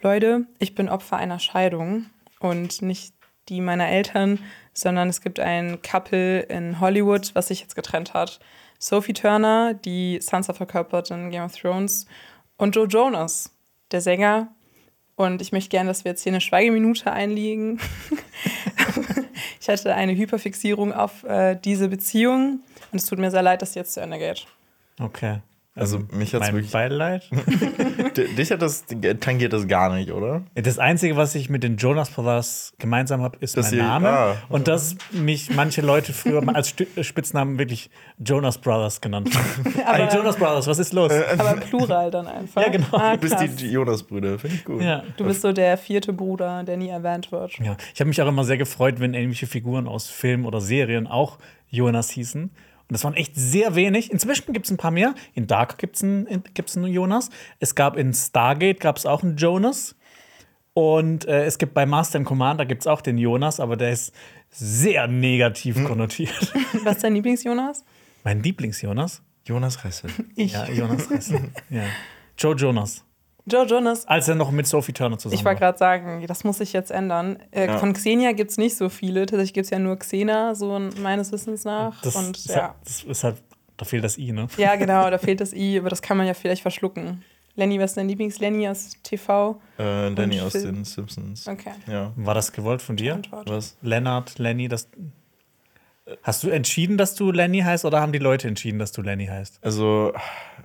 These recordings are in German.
Leute, ich bin Opfer einer Scheidung und nicht die meiner Eltern, sondern es gibt ein Couple in Hollywood, was sich jetzt getrennt hat. Sophie Turner, die Sansa verkörpert in Game of Thrones, und Joe Jonas, der Sänger. Und ich möchte gerne, dass wir jetzt hier eine Schweigeminute einlegen. ich hatte eine Hyperfixierung auf äh, diese Beziehung und es tut mir sehr leid, dass sie jetzt zu Ende geht. Okay. Also mich hat's mein wirklich. Beileid. Dich hat das tangiert das gar nicht, oder? Das Einzige, was ich mit den Jonas Brothers gemeinsam habe, ist Dass mein Name. ah. Und dass mich manche Leute früher als Sti- Spitznamen wirklich Jonas Brothers genannt haben. Aber- Ey, Jonas Brothers, was ist los? Aber Plural dann einfach. Ja, genau. Ah, Du bist die Jonas-Brüder, finde ich gut. ja. Du bist so der vierte Bruder, der nie erwähnt wird. Ja, ich habe mich auch immer sehr gefreut, wenn irgendwelche Figuren aus Filmen oder Serien auch Jonas hießen. Und das waren echt sehr wenig. Inzwischen gibt es ein paar mehr. In Dark gibt es einen, gibt's einen Jonas. Es gab in Stargate gab es auch einen Jonas. Und äh, es gibt bei Master and Commander gibt es auch den Jonas, aber der ist sehr negativ konnotiert. Was ist dein Lieblings-Jonas? mein Lieblings-Jonas? Jonas Ressel. Ich. Ja, Jonas Ressel. ja. Joe Jonas. Joe Jonas. Als er noch mit Sophie Turner zusammen Ich wollte gerade sagen, das muss sich jetzt ändern. Äh, Ja. Von Xenia gibt es nicht so viele. Tatsächlich gibt es ja nur Xena, so meines Wissens nach. Das, Und ist ja. halt, das ist halt, da fehlt das I, ne? ja, genau, da fehlt das I, aber das kann man ja vielleicht verschlucken. Lenny, was ist dein Lieblings-Lenny aus TV? Äh, Und aus Film. den Simpsons. Okay. Ja. War das gewollt von dir? Antwort. Was? Lennart, Lenny, das. Hast du entschieden, dass du Lenny heißt oder haben die Leute entschieden, dass du Lenny heißt? Also,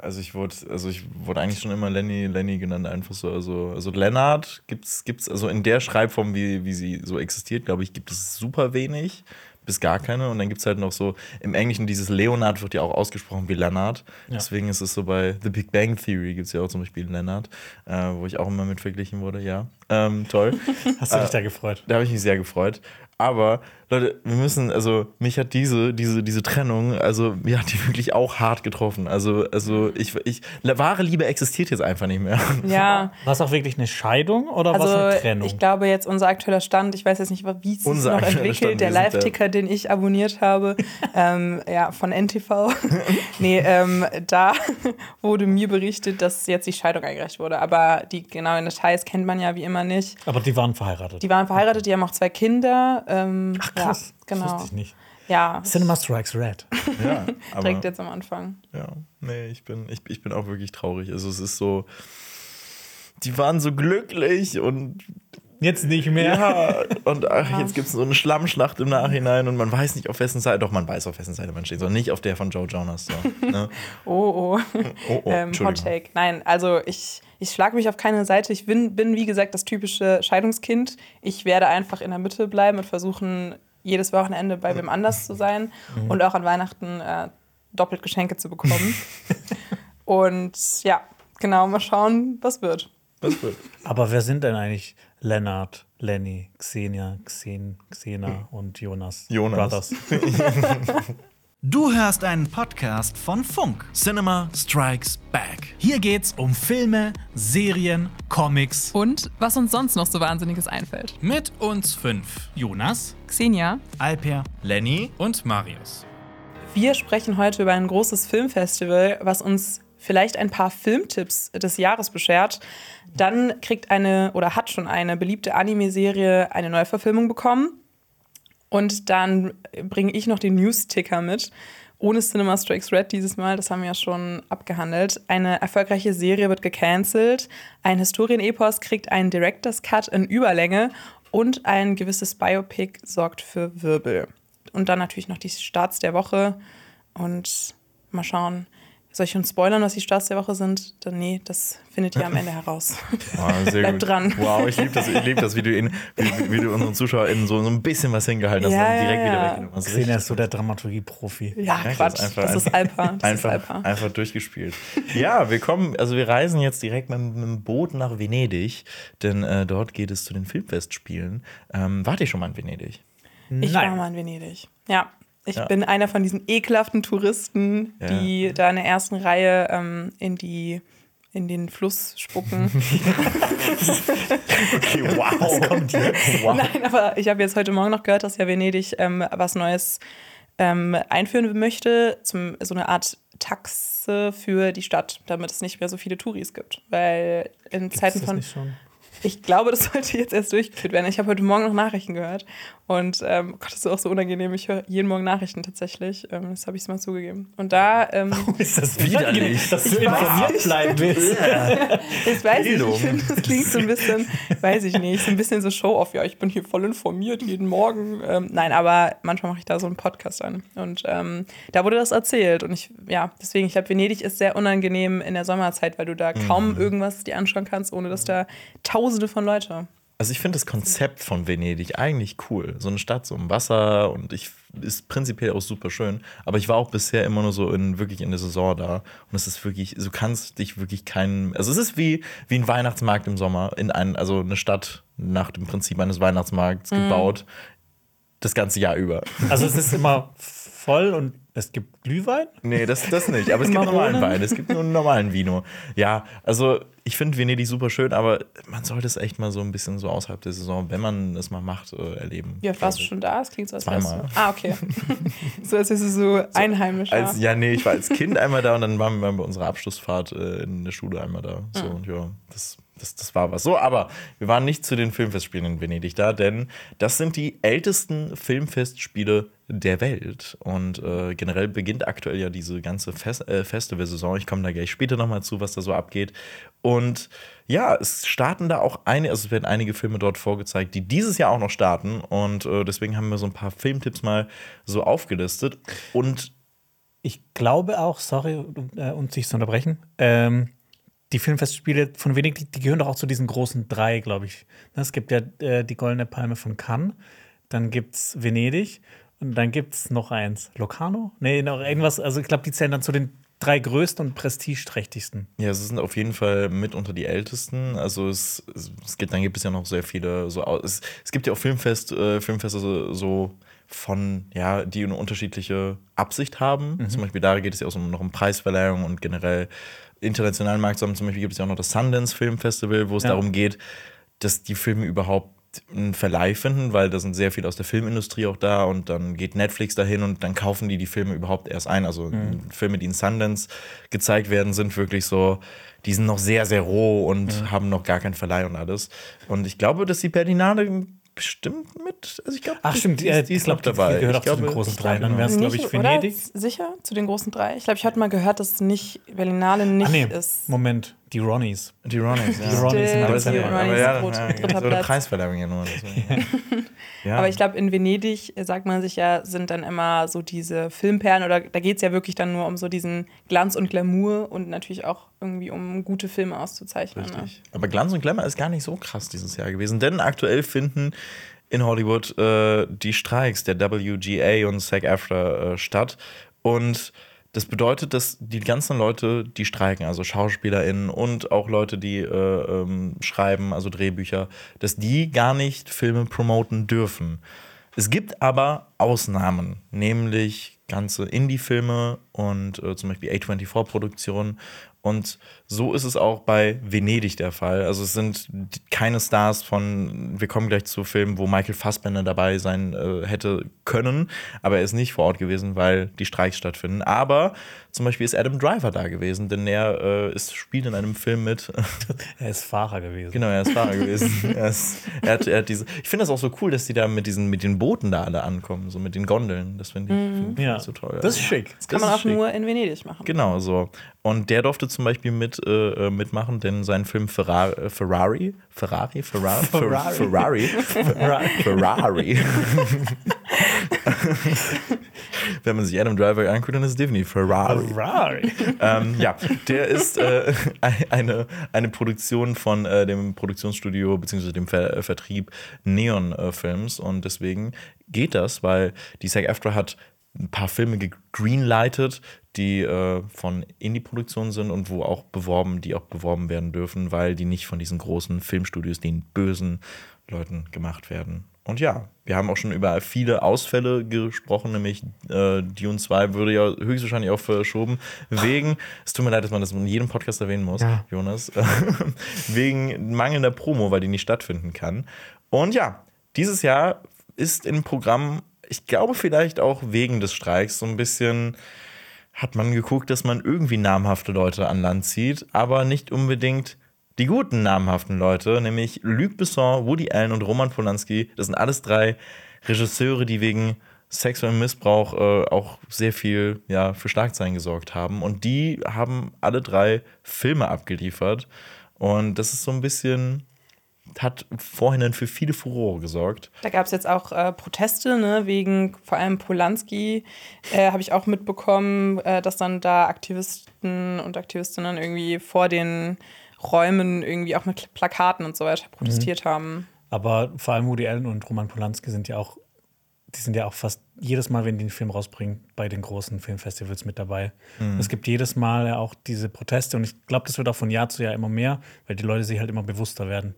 also ich wurde, also ich wurde eigentlich schon immer Lenny, Lenny genannt, einfach so. Also, also Lennart gibt's, gibt's, also in der Schreibform, wie, wie sie so existiert, glaube ich, gibt es super wenig. Bis gar keine. Und dann gibt es halt noch so, im Englischen dieses Leonard wird ja auch ausgesprochen wie Leonard. Ja. Deswegen ist es so bei The Big Bang Theory gibt es ja auch zum Beispiel Leonard, äh, wo ich auch immer mit verglichen wurde, ja. Ähm, toll. Hast du dich da gefreut? Da habe ich mich sehr gefreut. Aber Leute, wir müssen, also mich hat diese, diese, diese Trennung, also mir hat die wirklich auch hart getroffen. Also, also ich, ich, wahre Liebe existiert jetzt einfach nicht mehr. Ja, War es auch wirklich eine Scheidung oder war es eine also Trennung? ich glaube jetzt unser aktueller Stand, ich weiß jetzt nicht, wie es sich Unser noch aktueller entwickelt, Stand, der Live-Ticker, den ich abonniert habe, ähm, ja, von NTV. nee, ähm, da wurde mir berichtet, dass jetzt die Scheidung eingereicht wurde. Aber die genauen Details kennt man ja wie immer nicht. Aber die waren verheiratet. Die waren verheiratet, die haben auch zwei Kinder. Ähm, Ach krass, ja, genau. das wusste ich nicht. Ja, Cinema Strikes Red. Ja, aber, direkt jetzt am Anfang. ja, nee, ich bin, ich, ich bin auch wirklich traurig. Also es ist so, die waren so glücklich und Jetzt nicht mehr. ja, und ach, jetzt gibt es so eine Schlammschlacht im Nachhinein und man weiß nicht, auf wessen Seite, doch man weiß, auf wessen Seite man steht, sondern nicht auf der von Joe Jonas. So, ne? Oh, oh. Oh, oh, ähm, Hot. Take. Nein, also ich, ich schlage mich auf keine Seite. Ich bin, bin, wie gesagt, das typische Scheidungskind. Ich werde einfach in der Mitte bleiben und versuchen, jedes Wochenende bei wem anders zu sein und auch an Weihnachten äh, doppelt Geschenke zu bekommen. und ja, genau, mal schauen, was wird. Das wird. Aber wer sind denn eigentlich Lennart, Lenny, Xenia, Xen, Xena und Jonas? Jonas. Brothers. Du hörst einen Podcast von Funk. Cinema Strikes Back. Hier geht's um Filme, Serien, Comics. Und was uns sonst noch so Wahnsinniges einfällt. Mit uns fünf. Jonas, Xenia, Alper, Lenny und Marius. Wir sprechen heute über ein großes Filmfestival, was uns vielleicht ein paar Filmtipps des Jahres beschert. Dann kriegt eine oder hat schon eine beliebte Anime-Serie eine Neuverfilmung bekommen. Und dann bringe ich noch den News-Ticker mit. Ohne Cinema Strikes Red dieses Mal, das haben wir ja schon abgehandelt. Eine erfolgreiche Serie wird gecancelt. Ein Historienepos kriegt einen Director's Cut in Überlänge. Und ein gewisses Biopic sorgt für Wirbel. Und dann natürlich noch die Starts der Woche. Und mal schauen. Soll ich schon spoilern, was die Starts der Woche sind? Dann nee, das findet ihr am Ende heraus. Sehr Bleibt gut. dran. Wow, ich liebe das, ich lieb das wie, du ihn, wie, wie du unseren ZuschauerInnen so, so ein bisschen was hingehalten hast Ja, und direkt ja, wieder ja. weggenommen hast. Xenia ist so der Dramaturgie-Profi. Ja, Ja, Quatsch. das ist einfach- das ist Alpa. Das einfach, ist Alpa. einfach durchgespielt. Ja, wir kommen, also wir reisen jetzt direkt mit, mit dem Boot nach Venedig, denn äh, dort geht es zu den Filmfestspielen. Ähm, wart ihr schon mal in Venedig? Ich Nein. war mal in Venedig. Ja. Ich Ja. bin einer von diesen ekelhaften Touristen, Ja. die da in der ersten Reihe ähm, in die in den Fluss spucken. Okay, wow. Was kommt jetzt? Wow. Nein, aber ich habe jetzt heute Morgen noch gehört, dass ja Venedig ähm, was Neues ähm, einführen möchte, zum, so eine Art Taxe für die Stadt, damit es nicht mehr so viele Touris gibt. Weil in Gibt's Zeiten das von. Nicht? Ich glaube, das sollte jetzt erst durchgeführt werden. Ich habe heute Morgen noch Nachrichten gehört. Und ähm, Gott, das ist auch so unangenehm. Ich höre jeden Morgen Nachrichten tatsächlich. Ähm, das habe ich mal zugegeben. Und da. Ähm, Ist das Widerlich. dass du informiert nicht. bleiben willst? Ich weiß nicht, Bildung. ich finde, das klingt so ein bisschen, weiß ich nicht, so ein bisschen so Show-off. Ja, ich bin hier voll informiert jeden Morgen. Ähm, nein, aber manchmal mache ich da so einen Podcast an. Und ähm, da wurde das erzählt. Und ich, ja, deswegen, ich glaube, Venedig ist sehr unangenehm in der Sommerzeit, weil du da kaum irgendwas dir anschauen kannst, ohne dass da tausende von Leute. Also ich finde das Konzept von Venedig eigentlich cool. So eine Stadt, so im Wasser und ich ist prinzipiell auch super schön. Aber ich war auch bisher immer nur so in wirklich in der Saison da. Und es ist wirklich, du kannst dich wirklich keinen. Also es ist wie, wie ein Weihnachtsmarkt im Sommer, in ein, also eine Stadt nach dem Prinzip eines Weihnachtsmarkts gebaut. Das ganze Jahr über. Also es ist immer voll und es gibt Glühwein. Nee, das, das nicht. Aber es gibt normalen Wein. Es gibt nur einen normalen Vino. Ja, also ich finde Venedig super schön, aber man sollte es echt mal so ein bisschen so außerhalb der Saison, wenn man es mal macht, äh, erleben. Oft warst du schon da? Es klingt so, als wärst Zweimal. du. Ah, okay. so, als wärst du so einheimisch. Als, ja. ja, nee, ich war als Kind einmal da und dann waren wir bei unserer Abschlussfahrt äh, in der Schule einmal da. So, und ja, das, das, das war was. So, aber wir waren nicht zu den Filmfestspielen in Venedig da, denn das sind die ältesten Filmfestspiele der Welt. Und äh, generell beginnt aktuell ja diese ganze Fest äh, Festivalsaison. Ich komme da gleich später nochmal zu, was da so abgeht. Und ja, es starten da auch eine, also es werden einige Filme dort vorgezeigt, die dieses Jahr auch noch starten. Und äh, deswegen haben wir so ein paar Filmtipps mal so aufgelistet. Und Ich glaube auch, sorry, äh, um dich zu unterbrechen, ähm, die Filmfestspiele von Venedig, die, die gehören doch auch zu diesen großen drei, glaube ich. Es gibt ja äh, die Goldene Palme von Cannes, dann gibt es Venedig und dann gibt es noch eins. Locarno? Nee, noch irgendwas. Also ich glaube, die zählen dann zu den drei größten und prestigeträchtigsten. Ja, es sind auf jeden Fall mit unter die ältesten. Also es, es, es gibt, dann gibt es ja noch sehr viele so es, es gibt ja auch Filmfest, äh, Filmfeste so, so von, ja, die eine unterschiedliche Absicht haben. Zum Beispiel da geht es ja auch so noch um Preisverleihung und generell internationalen Markt, sondern zum Beispiel gibt es ja auch noch das Sundance Film Festival, wo es Ja. darum geht, dass die Filme überhaupt einen Verleih finden, weil da sind sehr viele aus der Filmindustrie auch da und dann geht Netflix dahin und dann kaufen die die Filme überhaupt erst ein. Also Filme, die in Sundance gezeigt werden, sind wirklich so, die sind noch sehr, sehr roh und haben noch gar keinen Verleih und alles. Und ich glaube, dass die Berlinale bestimmt mit, also ich glaube, Ach, stimmt, die, äh, ist- die ich ist glaub, noch die dabei. gehört Ich auch zu den glaube, großen ich drei. glaube, Dann wär's, genau. glaub ich, oder? Venedig. Sicher? Zu den großen drei? Ich glaube, ich hatte mal gehört, dass nicht Berlinale nicht Ach nee, ist. Moment, die Ronnies. Die Ronnies, ja. Die Ronnies Stimmt, Aber, das Dezember. ist die aber Ronnies ja, rot- ja, dritter so eine. Preisverleihung ja nur. deswegen. ja. Aber ich glaube, in Venedig, sagt man sich ja, sind dann immer so diese Filmperlen oder da geht es ja wirklich dann nur um so diesen Glanz und Glamour und natürlich auch irgendwie um gute Filme auszuzeichnen. Ne? Aber Glanz und Glamour ist gar nicht so krass dieses Jahr gewesen, denn aktuell finden in Hollywood äh, die Streiks der WGA und SAG-AFTRA äh, statt. Und das bedeutet, dass die ganzen Leute, die streiken, also SchauspielerInnen und auch Leute, die äh, ähm, schreiben, also Drehbücher, dass die gar nicht Filme promoten dürfen. Es gibt aber Ausnahmen, nämlich ganze Indie-Filme und äh, zum Beispiel A24-Produktionen. Und so ist es auch bei Venedig der Fall. Also es sind keine Stars von, wir kommen gleich zu Filmen, wo Michael Fassbender dabei sein äh, hätte können, aber er ist nicht vor Ort gewesen, weil die Streiks stattfinden. Aber zum Beispiel ist Adam Driver da gewesen, denn er äh, ist, spielt in einem Film mit. Er ist Fahrer gewesen. Genau, er ist Fahrer gewesen. Er, ist, er, hat, er hat diese. Ich finde das auch so cool, dass die da mit diesen, mit den Booten da alle ankommen, so mit den Gondeln. Das finde ich, find ich Ja, so toll. das ist schick. Das kann man auch schick. nur in Venedig machen. Genau so. Und der durfte zum Beispiel mit, äh, äh, mitmachen, denn sein Film Ferrari, äh, Ferrari, Ferrari, Ferrari, Ferrari. Ferrari, Ferrari. Wenn man sich Adam Driver anguckt, dann ist es definitiv Ferrari. Ferrari. ähm, ja, der ist äh, eine, eine Produktion von äh, dem Produktionsstudio bzw. dem Ver äh, Vertrieb Neon äh, Films und deswegen geht das, weil die SAG-AFTRA hat ein paar Filme gegreenlightet, die äh, von Indie-Produktionen sind und wo auch beworben, die auch beworben werden dürfen, weil die nicht von diesen großen Filmstudios, den bösen Leuten gemacht werden. Und ja, wir haben auch schon über viele Ausfälle gesprochen, nämlich äh, Dune 2 würde ja höchstwahrscheinlich auch verschoben, wegen, es tut mir leid, dass man das in jedem Podcast erwähnen muss, Ja. Jonas, wegen mangelnder Promo, weil die nicht stattfinden kann. Und ja, dieses Jahr ist im Programm, ich glaube vielleicht auch wegen des Streiks, so ein bisschen hat man geguckt, dass man irgendwie namhafte Leute an Land zieht, aber nicht unbedingt die guten namhaften Leute, nämlich Luc Besson, Woody Allen und Roman Polanski. Das sind alles drei Regisseure, die wegen sexuellem Missbrauch äh, auch sehr viel ja, für Schlagzeilen gesorgt haben. Und die haben alle drei Filme abgeliefert. Und das ist so ein bisschen, hat vorhin für viele Furore gesorgt. Da gab es jetzt auch äh, Proteste, ne, wegen vor allem Polanski, äh, habe ich auch mitbekommen, äh, dass dann da Aktivisten und Aktivistinnen irgendwie vor den Räumen irgendwie auch mit Plakaten und so weiter protestiert haben. Aber vor allem Woody Allen und Roman Polanski sind ja auch, die sind ja auch fast jedes Mal, wenn die einen Film rausbringen, bei den großen Filmfestivals mit dabei. Es gibt jedes Mal ja auch diese Proteste und ich glaube, das wird auch von Jahr zu Jahr immer mehr, weil die Leute sich halt immer bewusster werden,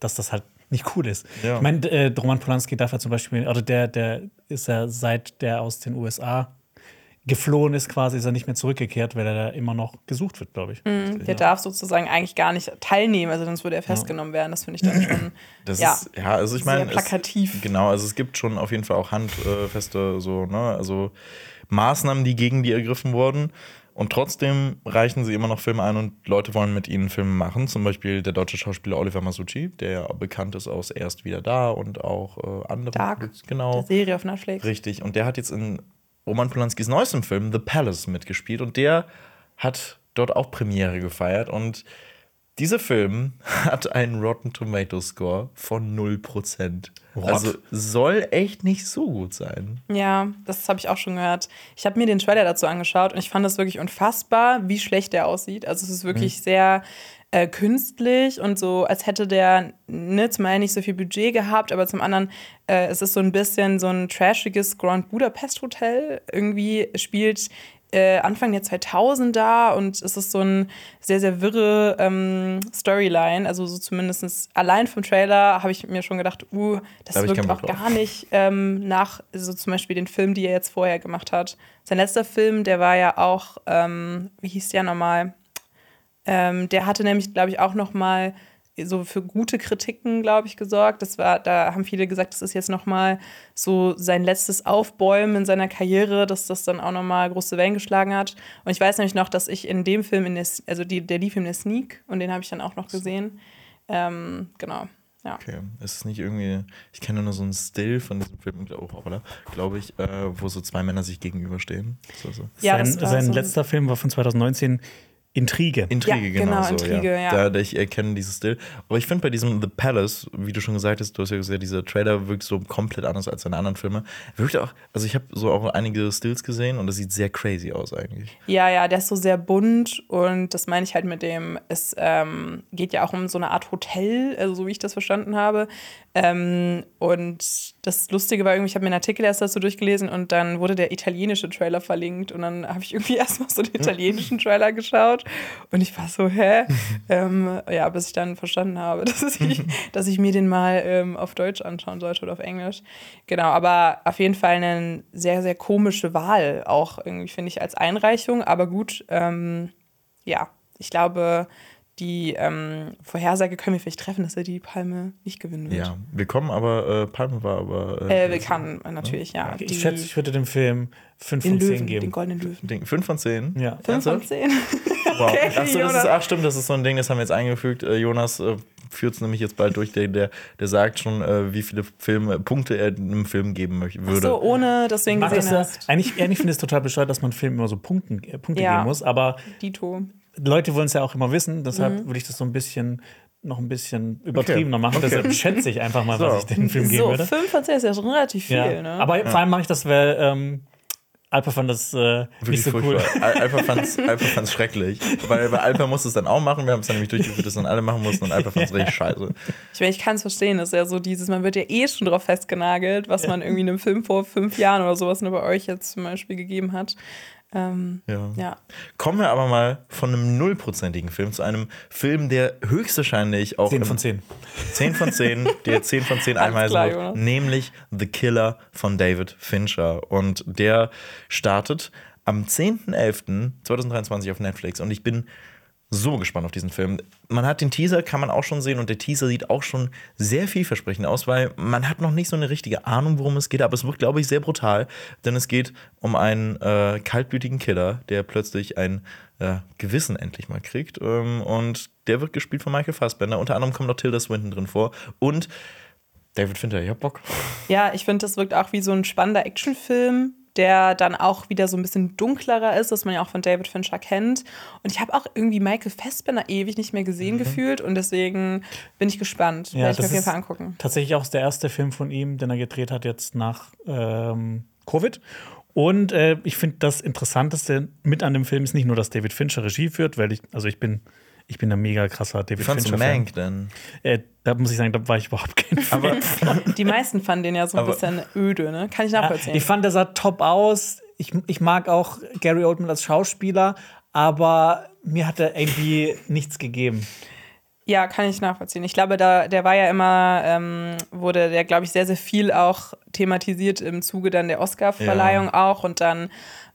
dass das halt nicht cool ist. Ja. Ich meine, äh, Roman Polanski darf ja zum Beispiel, oder der, der ist ja seit der aus den USA geflohen ist, quasi ist er nicht mehr zurückgekehrt, weil er da immer noch gesucht wird, glaube ich. Der darf sozusagen eigentlich gar nicht teilnehmen, also sonst würde er festgenommen werden. Das finde ich dann schon Das ja, ist, ja, also ich sehr meine. plakativ. Es, genau, also es gibt schon auf jeden Fall auch handfeste, so, ne, also Maßnahmen, die gegen die ergriffen wurden. Und trotzdem reichen sie immer noch Filme ein und Leute wollen mit ihnen Filme machen. Zum Beispiel der deutsche Schauspieler Oliver Masucci, der ja bekannt ist aus Erst wieder da und auch äh, andere. Dark, Genau. der Serie auf Netflix. Richtig. Und der hat jetzt in Roman Polanskis neuestem Film The Palace mitgespielt und der hat dort auch Premiere gefeiert und dieser Film hat einen Rotten Tomato Score von 0%. What? Also soll echt nicht so gut sein. Ja, das habe ich auch schon gehört. Ich habe mir den Trailer dazu angeschaut und ich fand es wirklich unfassbar, wie schlecht der aussieht. Also es ist wirklich sehr äh, künstlich und so, als hätte der ne, zum einen nicht so viel Budget gehabt, aber zum anderen äh, es ist so ein bisschen so ein trashiges Grand Budapest Hotel. Irgendwie spielt äh, Anfang der 2000er und es ist so ein sehr, sehr wirre ähm, Storyline. Also so zumindest allein vom Trailer habe ich mir schon gedacht, uh, das Da wirkt auch gar nicht ähm, nach so zum Beispiel den Film, die er jetzt vorher gemacht hat. Sein letzter Film, der war ja auch, ähm, wie hieß der nochmal? Ähm, der hatte nämlich, glaube ich, auch noch mal so für gute Kritiken, glaube ich, gesorgt. Das war, da haben viele gesagt, das ist jetzt noch mal so sein letztes Aufbäumen in seiner Karriere, dass das dann auch noch mal große Wellen geschlagen hat. Und ich weiß nämlich noch, dass ich in dem Film, in der, also die, der lief in der Sneak und den habe ich dann auch noch gesehen. Ähm, genau, ja. Okay, es ist nicht irgendwie, ich kenne nur so einen Still von diesem Film, glaube glaub ich, äh, wo so zwei Männer sich gegenüberstehen. So, so. Ja, sein sein so- letzter Film war von 2019, Intrige. Intrige, Ja, genau, genau, so. Intrige, ja. Da, da ich erkenne dieses Still. Aber ich finde bei diesem The Palace, wie du schon gesagt hast, du hast ja gesagt, dieser Trailer wirkt so komplett anders als seine anderen Filme. Wirkt auch, also ich habe so auch einige Stills gesehen und das sieht sehr crazy aus eigentlich. Ja, ja, der ist so sehr bunt und das meine ich halt mit dem, es ähm, geht ja auch um so eine Art Hotel, also so wie ich das verstanden habe. Ähm, und das Lustige war irgendwie, ich habe mir einen Artikel erst dazu durchgelesen und dann wurde der italienische Trailer verlinkt und dann habe ich irgendwie erstmal so den italienischen Trailer geschaut und ich war so, hä? ähm, ja, bis ich dann verstanden habe, dass ich, dass ich mir den mal ähm, auf Deutsch anschauen sollte oder auf Englisch. Genau, aber auf jeden Fall eine sehr, sehr komische Wahl, auch irgendwie, finde ich, als Einreichung. Aber gut, ähm, ja, ich glaube, die ähm, Vorhersage können wir vielleicht treffen, dass er die Palme nicht gewinnen wird. Ja, wir kommen aber, äh, Palme war aber. Äh, Äh, wir kann natürlich, ja. die- Ich schätze, ich würde dem Film 5 den von 10 Löwen, den geben. goldenen Löwen. Ding, 5 von 10. Ja. Fünf von Ernsthaft? zehn. Wow. Okay, Achso, das ist, ach stimmt, das ist so ein Ding, das haben wir jetzt eingefügt. Äh, Jonas äh, führt es nämlich jetzt bald durch. Der, der, der sagt schon, äh, wie viele Filme, Punkte er einem Film geben möchte, Ach würde. so, ohne dass du ihn Ach, das gesehen ja, hast. eigentlich, eigentlich finde ich es total bescheuert, dass man Filmen immer so Punkten, äh, Punkte Ja. geben muss. Aber Dito. Leute wollen es ja auch immer wissen. Deshalb würde ich das so ein bisschen noch ein bisschen übertriebener machen. Okay. Deshalb schätze ich einfach mal, So. was ich dem Film geben So, würde. fünf von zehn ist ja schon relativ viel, Ja. ne? Aber vor allem mache ich das, weil ähm, Alper fand das äh, nicht Wirklich so cool. furchtbar. Al- Alpha fand's, Alpha fand's schrecklich. Weil bei Alpha musste es dann auch machen. Wir haben es dann nämlich durchgeführt, dass dann alle machen mussten und Alpha fand's richtig scheiße. Ich meine, ich kann es verstehen, das ist ja so dieses, man wird ja eh schon drauf festgenagelt, was man irgendwie einem Film vor fünf Jahren oder sowas nur bei euch jetzt zum Beispiel gegeben hat. Ähm, Ja. ja. Kommen wir aber mal von einem nullprozentigen Film zu einem Film, der höchstwahrscheinlich auch 10 im- von 10. 10 von 10, der 10 von 10 Alles einweisen klar, wird, Jonas. nämlich The Killer von David Fincher. Und der startet am 10.11.2023 auf Netflix. Und ich bin so gespannt auf diesen Film. Man hat den Teaser, kann man auch schon sehen, und der Teaser sieht auch schon sehr vielversprechend aus, weil man hat noch nicht so eine richtige Ahnung, worum es geht, aber es wird, glaube ich, sehr brutal, denn es geht um einen äh, kaltblütigen Killer, der plötzlich ein äh, Gewissen endlich mal kriegt. Ähm, und der wird gespielt von Michael Fassbender. Unter anderem kommt noch Tilda Swinton drin vor. Und David Fincher, ich hab Bock. Ja, ich finde, das wirkt auch wie so ein spannender Actionfilm, der dann auch wieder so ein bisschen dunklerer ist, was man ja auch von David Fincher kennt. Und ich habe auch irgendwie Michael Fassbender ewig nicht mehr gesehen Mhm. gefühlt und deswegen bin ich gespannt. Ja, Werde ich mir das auf jeden Fall angucken. Tatsächlich auch der erste Film von ihm, den er gedreht hat jetzt nach ähm, Covid. Und äh, ich finde, das Interessanteste mit an dem Film ist nicht nur, dass David Fincher Regie führt, weil ich, also ich bin, ich bin ein mega krasser David Wie fandst du Fincher-Fan. Mank denn? Äh, da muss ich sagen, da war ich überhaupt kein Fan. Die meisten fanden den ja so ein Aber- bisschen öde, ne? Kann ich nachvollziehen. Ich fand, der sah top aus. Ich, ich mag auch Gary Oldman als Schauspieler, aber mir hat er irgendwie nichts gegeben. Ja, kann ich nachvollziehen. Ich glaube, da, der war ja immer, ähm, wurde der, glaube ich, sehr, sehr viel auch thematisiert im Zuge dann der Oscar-Verleihung auch. Und dann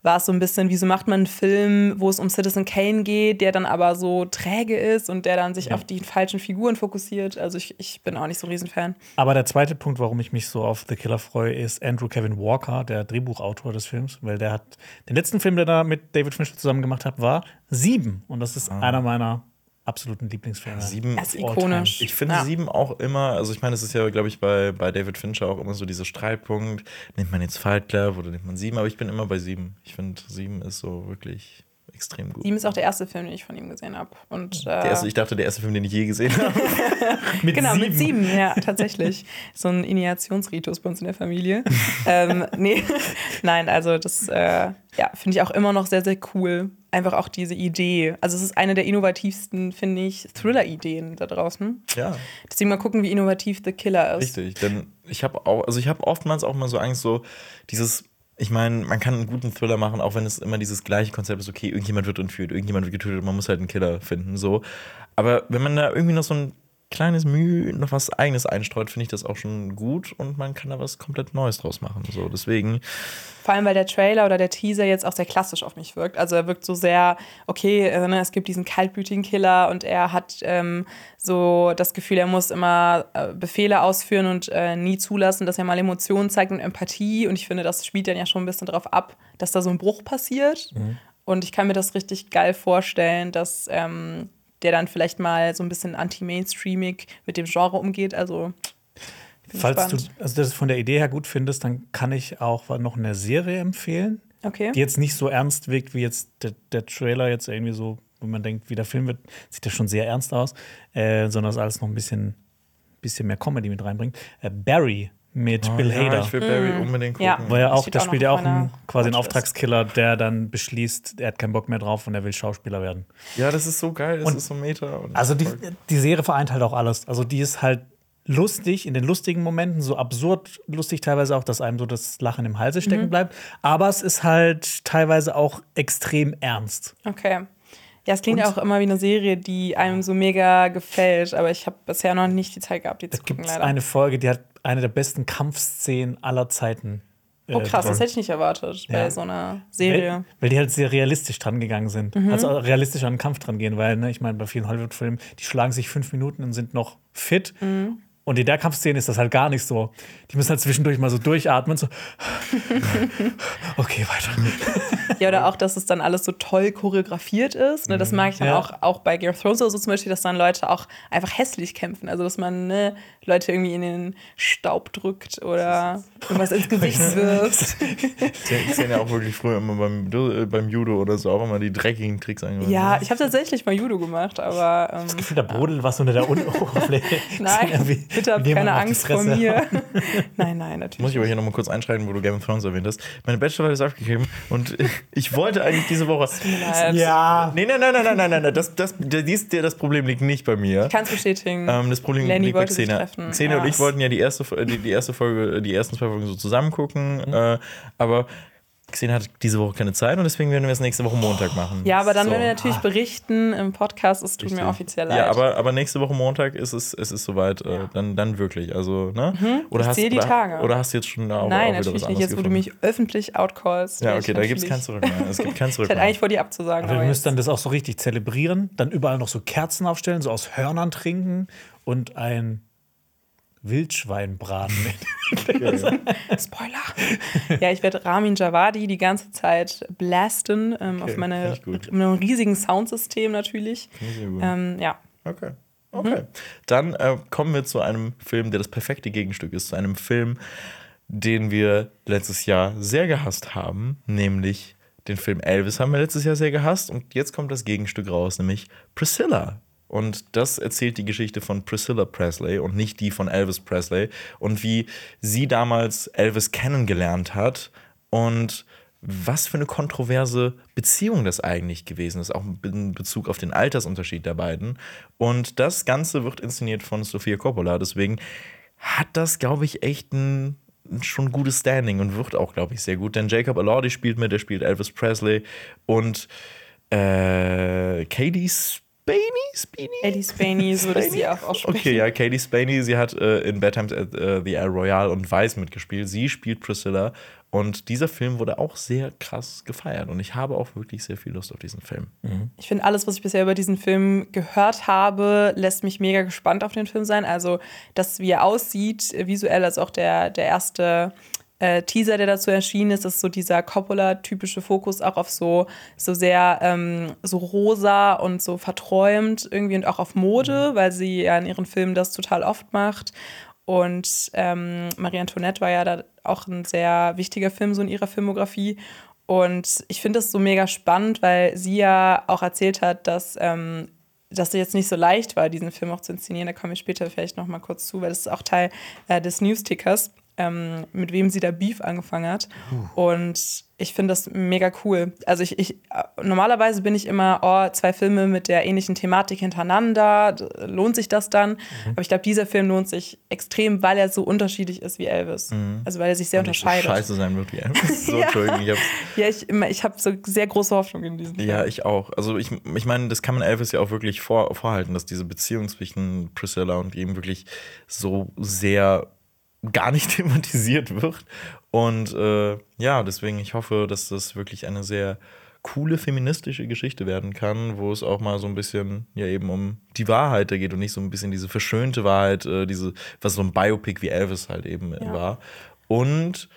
war es so ein bisschen, wieso macht man einen Film, wo es um Citizen Kane geht, der dann aber so träge ist und der dann sich auf die falschen Figuren fokussiert. Also ich, ich bin auch nicht so ein Riesenfan. Aber der zweite Punkt, warum ich mich so auf The Killer freue, ist Andrew Kevin Walker, der Drehbuchautor des Films, weil der hat den letzten Film, den er mit David Fincher zusammen gemacht hat, war Sieben. Und das ist einer meiner absoluten Lieblingsfilme. sieben. Das ist ikonisch. Ich finde Ja. sieben auch immer, also ich meine, es ist ja, glaube ich, bei, bei David Fincher auch immer so dieser Streitpunkt, nimmt man jetzt Fight Club oder nimmt man sieben, aber ich bin immer bei sieben. Ich finde, sieben ist so wirklich extrem gut. Sieben ist auch der erste Film, den ich von ihm gesehen habe. Und äh, erste, ich dachte, der erste Film, den ich je gesehen habe. Mit Genau, sieben. mit sieben, ja, tatsächlich. so ein Initiationsritus bei uns in der Familie. ähm, nee, nein, also das äh, ja, finde ich auch immer noch sehr, sehr cool. Einfach auch diese Idee. Also es ist eine der innovativsten, finde ich, Thriller-Ideen da draußen. ja, Deswegen mal gucken, wie innovativ The Killer ist. richtig. Denn ich habe auch, also ich habe oftmals auch mal so Angst, so dieses. Ich meine, man kann einen guten Thriller machen, auch wenn es immer dieses gleiche Konzept ist, okay, irgendjemand wird entführt, irgendjemand wird getötet, man muss halt einen Killer finden, so. Aber wenn man da irgendwie noch so ein kleines Mühe, noch was eigenes einstreut, finde ich das auch schon gut und man kann da was komplett Neues draus machen, so. Deswegen, Vor allem, weil der Trailer oder der Teaser jetzt auch sehr klassisch auf mich wirkt. Also er wirkt so sehr, okay, äh, ne, es gibt diesen kaltblütigen Killer und er hat ähm, so das Gefühl, er muss immer äh, Befehle ausführen und äh, nie zulassen, dass er mal Emotionen zeigt und Empathie. Und ich finde, das spielt dann ja schon ein bisschen darauf ab, dass da so ein Bruch passiert. Und ich kann mir das richtig geil vorstellen, dass ähm, der dann vielleicht mal so ein bisschen anti-mainstreamig mit dem Genre umgeht. Also Falls gespannt. du also das von der Idee her gut findest, dann kann ich auch noch eine Serie empfehlen, Okay. die jetzt nicht so ernst wirkt wie jetzt der, der Trailer jetzt irgendwie so, wo man denkt, wie der Film wird, sieht das schon sehr ernst aus, äh, sondern es alles noch ein bisschen, bisschen mehr Comedy mit reinbringt. Äh, Barry mit Bill Oh ja, Hader. ich will Barry unbedingt gucken. Ja. War ja Das auch, da auch spielt ja auch ein, meiner quasi ein Watchlist. Auftragskiller, der dann beschließt, er hat keinen Bock mehr drauf und er will Schauspieler werden. Ja, das ist so geil, das Und- ist so meta. und Also die, die Serie vereint halt auch alles. Also die ist halt lustig in den lustigen Momenten, so absurd lustig teilweise auch, dass einem so das Lachen im Halse stecken bleibt. Aber es ist halt teilweise auch extrem ernst. Okay. Ja, es klingt ja auch immer wie eine Serie, die einem so mega gefällt, aber ich habe bisher noch nicht die Zeit gehabt, die zu Es gibt gucken, eine Folge, die hat eine der besten Kampfszenen aller Zeiten. oh krass, äh, das hätte ich nicht erwartet bei Ja. so einer Serie. Weil, weil die halt sehr realistisch dran gegangen sind. Mhm. Also realistisch an den Kampf dran gehen, weil, ne, ich meine, bei vielen Hollywood-Filmen, die schlagen sich fünf Minuten und sind noch fit. Mhm. Und in der Kampfszene ist das halt gar nicht so. Die müssen halt zwischendurch mal so durchatmen, so. okay, weiter. Ja, oder auch, dass es dann alles so toll choreografiert ist. Ne? Das mag ich dann Ja. auch, auch bei Game of Thrones oder so zum Beispiel, dass dann Leute auch einfach hässlich kämpfen. Also, dass man ne, Leute irgendwie in den Staub drückt oder irgendwas ins Gesicht wirft. Ich sehe ja auch wirklich früher immer beim, äh, beim Judo oder so auch immer die dreckigen Tricks angewandt. ja, ich habe tatsächlich mal Judo gemacht, aber ähm, Das Gefühl, da brodelt was unter der Oberfläche. nein, bitte habt jemand keine Angst vor mir. nein, nein, natürlich. Muss ich aber hier nochmal kurz einschreiten, wo du Game of Thrones erwähnt hast. Meine Bachelorarbeit ist abgegeben und ich wollte eigentlich diese Woche. Ja. Nee, nein, nein, nein, nein, nein, nein, nein. Das, das, dies, das Problem liegt nicht bei mir. Ich kann es bestätigen. Ähm, das Problem liegt bei wollte Xenia. treffen. Xenia und Ja. ich wollten ja die erste, die, die erste Folge, die ersten zwei Folgen so zusammen gucken, Mhm. äh, aber Xenia hat diese Woche keine Zeit und deswegen werden wir es nächste Woche Montag machen. Ja, aber dann So. werden wir natürlich berichten im Podcast. Es tut mir Richtig. offiziell leid. Ja, aber, aber nächste Woche Montag ist es, es ist soweit, äh, dann, dann wirklich. Also, ne? Oder Ich hast, zähl die oder, Tage. Oder hast du jetzt schon da auch, Nein, auch natürlich nicht. Jetzt, wo du gefunden? mich öffentlich outcallst. Ja, okay, da gibt es kein Zurück mehr. Es gibt kein Zurück Ich mehr. eigentlich vor, die abzusagen. Aber Aber wir müssen dann das auch so richtig zelebrieren, dann überall noch so Kerzen aufstellen, so aus Hörnern trinken und ein Wildschwein braten. Spoiler. ja, ich werde Ramin Javadi die ganze Zeit blasten ähm, auf meine, finde ich gut. mit einem riesigen Soundsystem natürlich. ich sehr gut. Ähm, ja. Okay. Okay. Dann äh, kommen wir zu einem Film, der das perfekte Gegenstück ist, zu einem Film, den wir letztes Jahr sehr gehasst haben, nämlich den Film Elvis haben wir letztes Jahr sehr gehasst und jetzt kommt das Gegenstück raus, nämlich Priscilla. Und das erzählt die Geschichte von Priscilla Presley und nicht die von Elvis Presley und wie sie damals Elvis kennengelernt hat und was für eine kontroverse Beziehung das eigentlich gewesen ist, auch in Bezug auf den Altersunterschied der beiden. Und das Ganze wird inszeniert von Sofia Coppola. Deswegen hat das, glaube ich, echt ein, schon gutes Standing und wird auch, glaube ich, sehr gut. Denn Jacob Elordi spielt mit, der spielt Elvis Presley und äh, Katie Spaney? Spaney? Eddie Spaney, so würde ich sie auch aussprechen. Okay, ja, Katie Spaney, sie hat äh, in Bad Times at äh, the El Royale und Vice mitgespielt. Sie spielt Priscilla und dieser Film wurde auch sehr krass gefeiert und ich habe auch wirklich sehr viel Lust auf diesen Film. Ich finde, alles, was ich bisher über diesen Film gehört habe, lässt mich mega gespannt auf den Film sein. Also, dass wie er aussieht, visuell, als auch der, der erste äh, Teaser, der dazu erschienen ist, ist so dieser Coppola-typische Fokus auch auf so, so sehr ähm, so rosa und so verträumt irgendwie und auch auf Mode, weil sie ja in ihren Filmen das total oft macht. Und ähm, Marie Antoinette war ja da auch ein sehr wichtiger Film so in ihrer Filmografie. Und ich finde das so mega spannend, weil sie ja auch erzählt hat, dass ähm, dass es jetzt nicht so leicht war, diesen Film auch zu inszenieren. Da komme ich später vielleicht noch mal kurz zu, weil das ist auch Teil äh, des Newstickers, ähm, mit wem sie da Beef angefangen hat. Und ich finde das mega cool. Also ich, ich normalerweise bin ich immer, oh, zwei Filme mit der ähnlichen Thematik hintereinander, lohnt sich das dann? Aber ich glaube, dieser Film lohnt sich extrem, weil er so unterschiedlich ist wie Elvis. Also weil er sich sehr Und nicht so unterscheidet. scheiße sein wird wie Elvis. So, Ja. Entschuldigung, ich hab's Ja, ich, ich habe so sehr große Hoffnung in diesen Film. Ja, ich auch. Also ich, ich meine, das kann man Elvis ja auch wirklich vor, vorhalten, dass diese Beziehung zwischen Priscilla und ihm wirklich so sehr gar nicht thematisiert wird. Und äh, ja, deswegen, ich hoffe, dass das wirklich eine sehr coole feministische Geschichte werden kann, wo es auch mal so ein bisschen ja eben um die Wahrheit da geht und nicht so ein bisschen diese verschönte Wahrheit, äh, diese, was so ein Biopic wie Elvis halt eben Ja. war. Und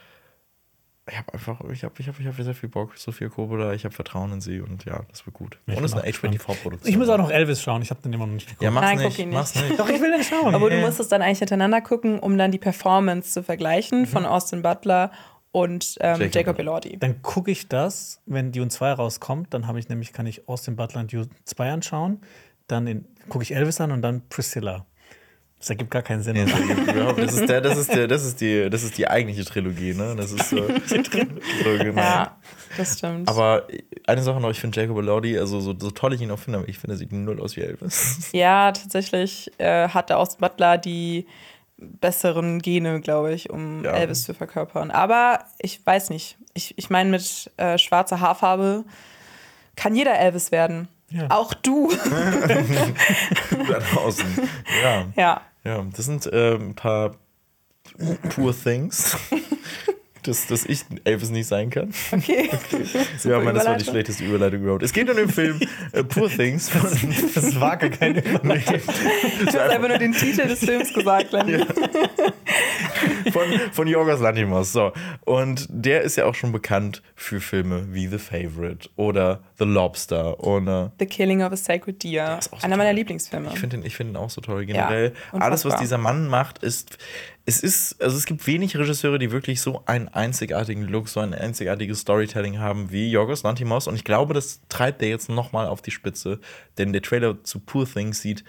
ich habe einfach, ich habe ich hab, ich hab sehr viel Bock, Sophia Coppola, ich habe Vertrauen in sie und ja, das wird gut. Ich und es ist eine auch gespannt. A24-Produktion. Ich muss auch noch Elvis schauen, ich habe den immer noch nicht geguckt. Ja, mach's Nein, guck nicht, ihn mach's nicht. nicht. Doch, ich will den schauen. Aber du musst es dann eigentlich hintereinander gucken, um dann die Performance zu vergleichen von Austin Butler und ähm, Jacob Jacob Elordi. Dann gucke ich das, wenn Dune 2 rauskommt. Dann habe ich nämlich, kann ich Austin Butler und Dune 2 anschauen. Dann gucke ich Elvis an und dann Priscilla. Das ergibt gar keinen Sinn. Nee, das, das ist der, das ist der, das ist die, das ist die eigentliche Trilogie, ne? Das ist so, so genau. Ja, das stimmt. Aber eine Sache noch, ich finde Jacob Elordi, also so, so toll ich ihn auch finde, aber ich finde, er sieht null aus wie Elvis. ja, tatsächlich äh, hat der Austin Butler die besseren Gene, glaube ich, um Ja. Elvis zu verkörpern. Aber ich weiß nicht. Ich, ich meine, mit äh, schwarzer Haarfarbe kann jeder Elvis werden. Ja. Auch du. da draußen. Ja. ja. Ja, das sind äh, ein paar poor things, dass, dass ich Elvis nicht sein kann. Okay. ja, Mann, das war die schlechteste Überleitung überhaupt. Es geht um den Film äh, Poor Things von, Das war gar keine Überleitung. Du hast einfach nur den Titel des Films gesagt, Lenny. von, von Yorgos Lanthimos. So. Und der ist ja auch schon bekannt für Filme wie The Favorite oder The Lobster oder The Killing of a Sacred Deer. so Einer meiner. Lieblingsfilme. Ich finde ihn, ich find auch so toll. Generell, unfassbar. alles, was dieser Mann macht, ist. Es ist, also es gibt wenig Regisseure, die wirklich so einen einzigartigen Look, so ein einzigartiges Storytelling haben wie Yorgos Lanthimos. Und ich glaube, das treibt er jetzt nochmal auf die Spitze. Denn der Trailer zu Poor Things sieht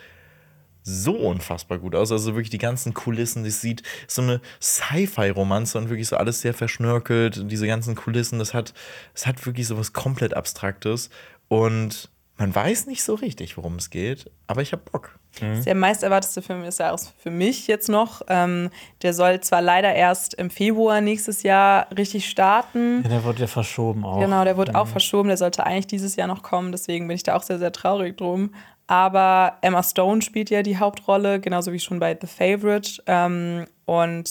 so unfassbar gut aus. Also wirklich die ganzen Kulissen, das sieht so eine Sci-Fi-Romanze und wirklich so alles sehr verschnörkelt. Diese ganzen Kulissen, das hat, das hat wirklich so was komplett Abstraktes. Und man weiß nicht so richtig, worum es geht, aber ich habe Bock. Der meist erwartete Film des Jahres für mich jetzt noch. Ähm, der soll zwar leider erst im Februar nächstes Jahr richtig starten. Ja, der wurde ja verschoben auch. Genau, der wurde auch verschoben. Der sollte eigentlich dieses Jahr noch kommen. Deswegen bin ich da auch sehr, sehr traurig drum. Aber Emma Stone spielt ja die Hauptrolle, genauso wie schon bei The Favorite. Ähm, und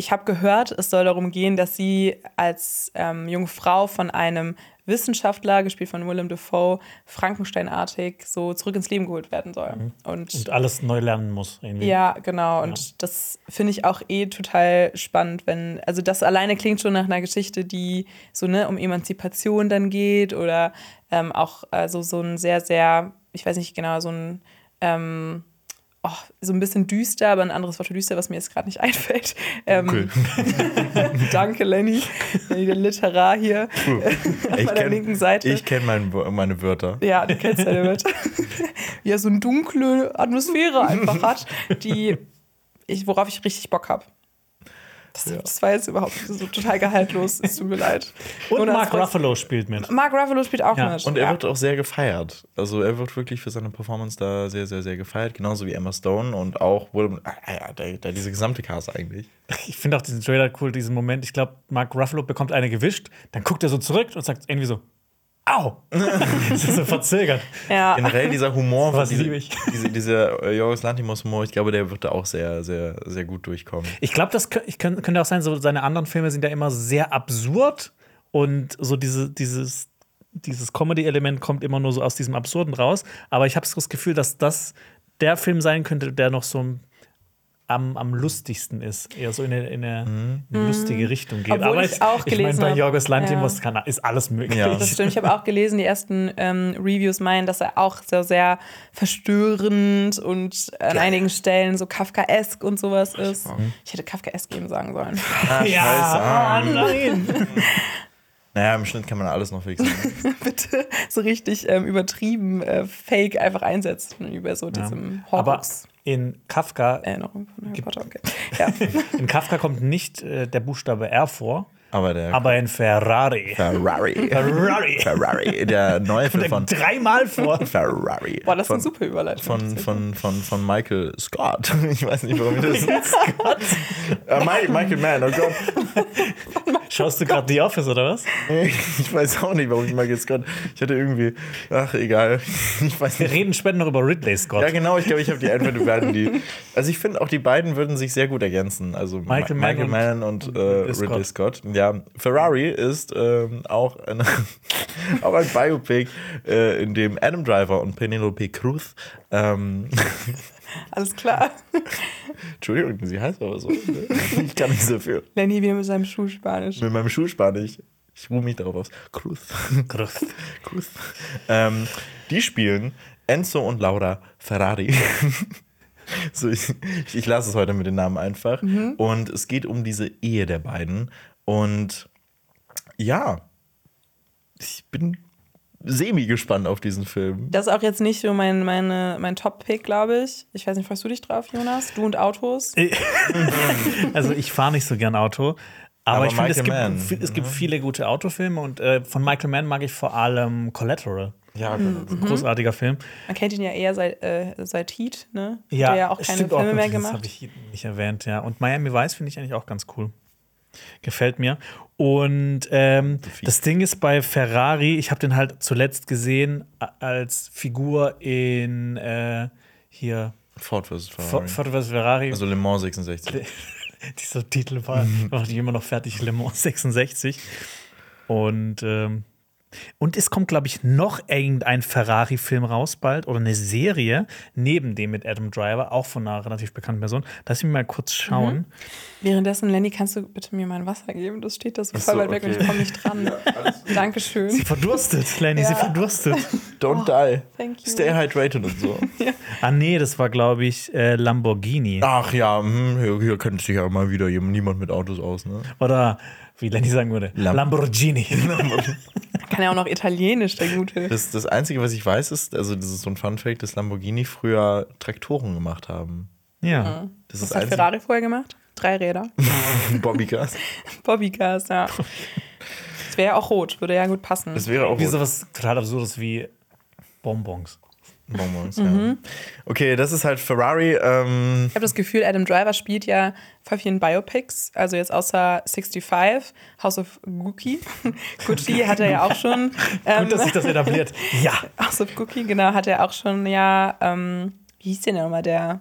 ich habe gehört, es soll darum gehen, dass sie als ähm, junge Frau von einem Wissenschaftler, gespielt von Willem Dafoe, Frankensteinartig so zurück ins Leben geholt werden soll. Und Und alles neu lernen muss. Irgendwie. ja, genau. Und das finde ich auch eh total spannend, wenn, also das alleine klingt schon nach einer Geschichte, die so ne, um Emanzipation dann geht oder ähm, auch also so ein sehr, sehr, ich weiß nicht genau, so ein ähm, oh, so ein bisschen düster, aber ein anderes Wort für düster, was mir jetzt gerade nicht einfällt. Ähm, danke, Lenny. Lenny, der Literar hier auf Ich meiner linken Seite. Ich kenne mein, meine Wörter. Ja, du kennst deine Wörter. ja, so eine dunkle Atmosphäre einfach hat, die ich, worauf ich richtig Bock habe. Das, das war jetzt überhaupt so total gehaltlos. Es tut mir leid. Und Jonas, Mark Ruffalo spielt mit. Mark Ruffalo spielt auch Ja, mit. Und er ja. wird auch sehr gefeiert. Also er wird wirklich für seine Performance da sehr, sehr, sehr gefeiert. Genauso wie Emma Stone und auch Willem, ah, ja, der, der, diese gesamte Cast eigentlich. Ich finde auch diesen Trailer cool, diesen Moment. Ich glaube, Mark Ruffalo bekommt eine gewischt, dann guckt er so zurück und sagt irgendwie so: Au! das ist so verzögert. ja. Generell dieser Humor, Was diese, ich. diese, dieser äh, Jorgos Lantimos-Humor, ich glaube, der wird da auch sehr, sehr, sehr gut durchkommen. Ich glaube, das kö- ich könnt- könnte auch sein, so seine anderen Filme sind ja immer sehr absurd und so diese, dieses, dieses Comedy-Element kommt immer nur so aus diesem Absurden raus. Aber ich habe so das Gefühl, dass das der Film sein könnte, der noch so am, am lustigsten ist. Eher so in eine, in eine, in eine lustige Richtung geht. Mhm. Obwohl Aber ich ich, auch ich meine, gelesen bei Jorgos Lantimos Ja. kann, ist alles möglich. Ja. Das stimmt. Ich habe auch gelesen, die ersten ähm, Reviews meinen, dass er auch sehr, sehr verstörend und an einigen Stellen so Kafkaesk und sowas ist. Ich hätte Kafkaesk eben sagen sollen. Ah, Ja, oh nein. Naja, im Schnitt kann man alles noch fixen. Bitte so richtig ähm, übertrieben äh, fake einfach einsetzt über so diesem Aber Horrocks. In Kafka, Erinnerung von Harry Potter, okay. Ja. in Kafka kommt nicht äh, der Buchstabe R vor, Aber der aber in Ferrari. Ferrari. Ferrari. Ferrari, der neue Film von Dreimal vor. Ferrari. Boah, das ist von, eine super Überleitung. Von, von, von, von Michael Scott. Ich weiß nicht, warum ich das. Scott? Mi- Michael Mann, oh Gott. Schaust du gerade The Office oder was? Ich weiß auch nicht, warum ich Michael Scott. Ich hatte irgendwie. Ach, egal. Ich weiß Wir nicht. reden später noch über Ridley Scott. Ja, genau, ich glaube, ich habe die die beiden, die. Also ich finde auch die beiden würden sich sehr gut ergänzen. Also Michael Mi- Mann Michael und Mann und, äh, Ridley Ridley Scott. Ja, Ferrari ist ähm, auch, eine, auch ein Biopic, äh, in dem Adam Driver und Penelope Cruz. Ähm, Alles klar. Entschuldigung, sie heißt aber so. ne? Ich kann nicht so viel. Lenny wieder mit seinem Schulspanisch. Mit meinem Schulspanisch. Ich ruhe mich darauf aus. Cruz. Cruz. Cruz. Ähm, die spielen Enzo und Laura Ferrari. so, ich, ich lasse es heute mit den Namen einfach. Und es geht um diese Ehe der beiden. Und ja, ich bin semi gespannt auf diesen Film. Das ist auch jetzt nicht so mein, meine, mein Top-Pick, glaube ich. Ich weiß nicht, freust du dich drauf, Jonas? Du und Autos? Also ich fahre nicht so gern Auto. Aber, Aber ich finde, es gibt, es gibt viele gute Autofilme und äh, von Michael Mann mag ich vor allem Collateral. Ja, Großartiger Film. Man kennt ihn ja eher seit, äh, seit Heat, ne? Ja, Der ja auch keine Filme mehr Das gemacht. habe ich nicht erwähnt, ja. Und Miami Vice finde ich eigentlich auch ganz cool. Gefällt mir. Und ähm, das Ding ist bei Ferrari, ich habe den halt zuletzt gesehen als Figur in äh, hier Ford vs. Ford Ferrari. vs. Ferrari. Also Le Mans 66. Dieser Titel war macht immer noch fertig, Le Mans 66. Und, ähm, und es kommt, glaube ich, noch irgendein Ferrari-Film raus bald oder eine Serie neben dem mit Adam Driver, auch von einer relativ bekannten Person. Lass mich mal kurz schauen. Währenddessen, Lenny, kannst du bitte mir mein Wasser geben? Das steht da so voll weit weg und ich komme nicht dran. Dankeschön. Sie verdurstet, Lenny, sie Ja. verdurstet. Don't die. Thank you. Stay hydrated und so. ah, nee, das war, glaube ich, äh, Lamborghini. Ach ja, hm, hier, hier kennt sich ja mal wieder niemand mit Autos aus, ne? Oder, wie Lenny sagen würde, Lam- Lamborghini. Kann ja auch noch Italienisch, der Gute. Das, das Einzige, was ich weiß, ist, also das ist so ein Fun-Fact, dass Lamborghini früher Traktoren gemacht haben. ja. Das Was ist hat einzig- Ferrari vorher gemacht? Drei Räder. Bobbycars. Bobbycars, ja. Das wäre ja auch rot, würde ja gut passen. Das wäre auch Wie sowas total Absurdes wie Bonbons. Bonbons, Mhm. ja. Okay, das ist halt Ferrari. Ähm, Ich habe das Gefühl, Adam Driver spielt ja voll viel in Biopics. Also jetzt außer 65, House of Gucci. Gucci hat er ja auch schon. Ähm, Gut, dass sich das etabliert. Ja. House of Gucci, genau, hat er auch schon ja, ähm, wie hieß denn nochmal der,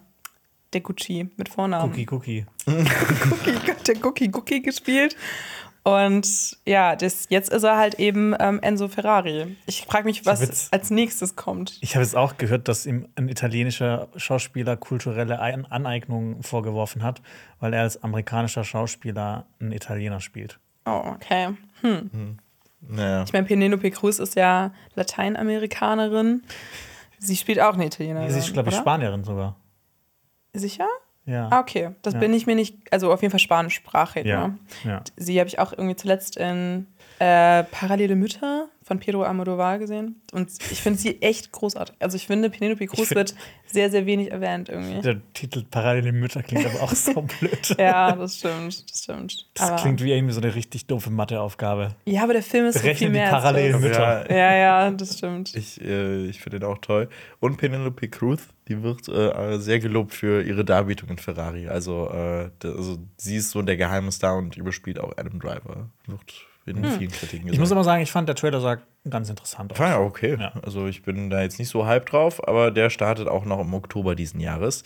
der Gucci mit Vornamen? Cookie, Cookie. Gott, der Gucci Gucci gespielt. Und ja, das, jetzt ist er halt eben ähm, Enzo Ferrari. Ich frage mich, was jetzt- als nächstes kommt. Ich habe jetzt auch gehört, dass ihm ein italienischer Schauspieler kulturelle Ein Aneignung vorgeworfen hat, weil er als amerikanischer Schauspieler einen Italiener spielt. Oh, okay. naja. Ich meine, Penelope Cruz ist ja Lateinamerikanerin. Sie spielt auch eine Italienerin. Sie ist, glaube ich, oder? Spanierin sogar. Sicher? Ja. Ah, okay. Das Ja. bin ich mir nicht, also auf jeden Fall spanischsprachig. ja. Ne? ja. Sie habe ich auch irgendwie zuletzt in äh, Parallele Mütter von Pedro Almodovar gesehen. Und ich finde sie echt großartig. Also ich finde, Penelope Cruz find- wird sehr, sehr wenig erwähnt irgendwie. Der Titel Parallele Mütter klingt aber auch so blöd. Ja, das stimmt, das stimmt. Das aber, klingt wie irgendwie so eine richtig doofe Matheaufgabe. ja, aber der Film ist so viel Berechne die mehr. als parallelen. Mütter. Ja, Ja, ja, das stimmt. Ich, äh, ich finde den auch toll. Und Penelope Cruz, die wird äh, sehr gelobt für ihre Darbietung in Ferrari. Also, äh, also sie ist so der geheime Star und überspielt auch Adam Driver. Wird in vielen Kritiken gesagt. Ich muss aber sagen, ich fand, der Trailer sah ganz interessant aus. War ja okay. Ja. Also ich bin da jetzt nicht so hype drauf, aber der startet auch noch im Oktober diesen Jahres.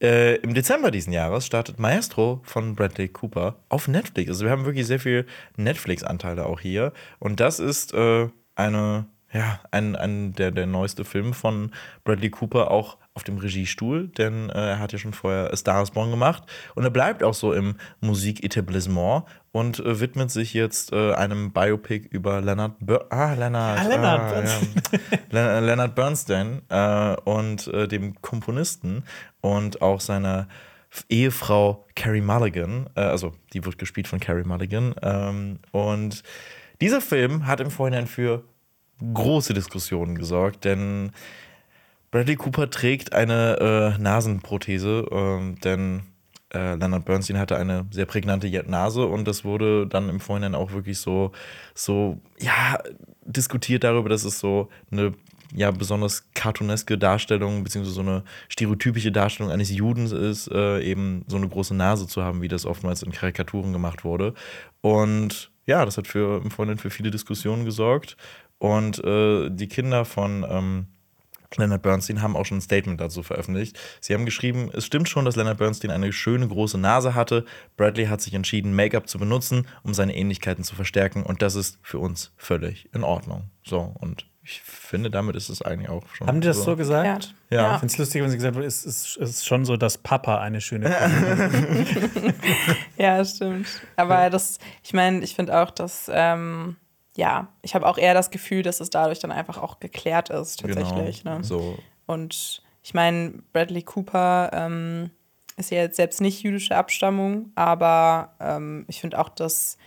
Äh, Im Dezember diesen Jahres startet Maestro von Bradley Cooper auf Netflix. Also wir haben wirklich sehr viel Netflix-Anteile auch hier. Und das ist äh, eine, ja, ein, ein der, der neueste Film von Bradley Cooper auch auf dem Regiestuhl, denn äh, er hat ja schon vorher A Star is Born gemacht und er bleibt auch so im Musiketablissement und äh, widmet sich jetzt äh, einem Biopic über Leonard Bur ah, Leonard, Ah, Leonard ah, Bernstein. ja. Le Leonard Bernstein äh, und äh, dem Komponisten und auch seiner Ehefrau Carrie Mulligan, äh, also die wird gespielt von Carrie Mulligan. Ähm, und dieser Film hat im Vorhinein für große Diskussionen gesorgt, denn Bradley Cooper trägt eine äh, Nasenprothese, ähm, denn äh, Leonard Bernstein hatte eine sehr prägnante Nase und das wurde dann im Vorhinein auch wirklich so, so ja, diskutiert darüber, dass es so eine ja, besonders cartooneske Darstellung, beziehungsweise so eine stereotypische Darstellung eines Judens ist, äh, eben so eine große Nase zu haben, wie das oftmals in Karikaturen gemacht wurde. Und ja, das hat für, im Vorhinein für viele Diskussionen gesorgt. Und äh, die Kinder von ähm, Leonard Bernstein haben auch schon ein Statement dazu veröffentlicht. Sie haben geschrieben, es stimmt schon, dass Leonard Bernstein eine schöne große Nase hatte. Bradley hat sich entschieden, Make-up zu benutzen, um seine Ähnlichkeiten zu verstärken. Und das ist für uns völlig in Ordnung. So, und ich finde, damit ist es eigentlich auch schon. Haben die das so gesagt? Ja. Ja. Ich finde es lustig, wenn sie gesagt haben, es ist, es ist schon so, dass Papa eine schöne Frau Ja, stimmt. Aber das, ich meine, ich finde auch, dass, ähm, ja, ich habe auch eher das Gefühl, dass es dadurch dann einfach auch geklärt ist, tatsächlich. Genau. Ne? So. Und ich meine, Bradley Cooper ähm, ist ja jetzt selbst nicht jüdische Abstammung, aber ähm, ich finde auch, dass,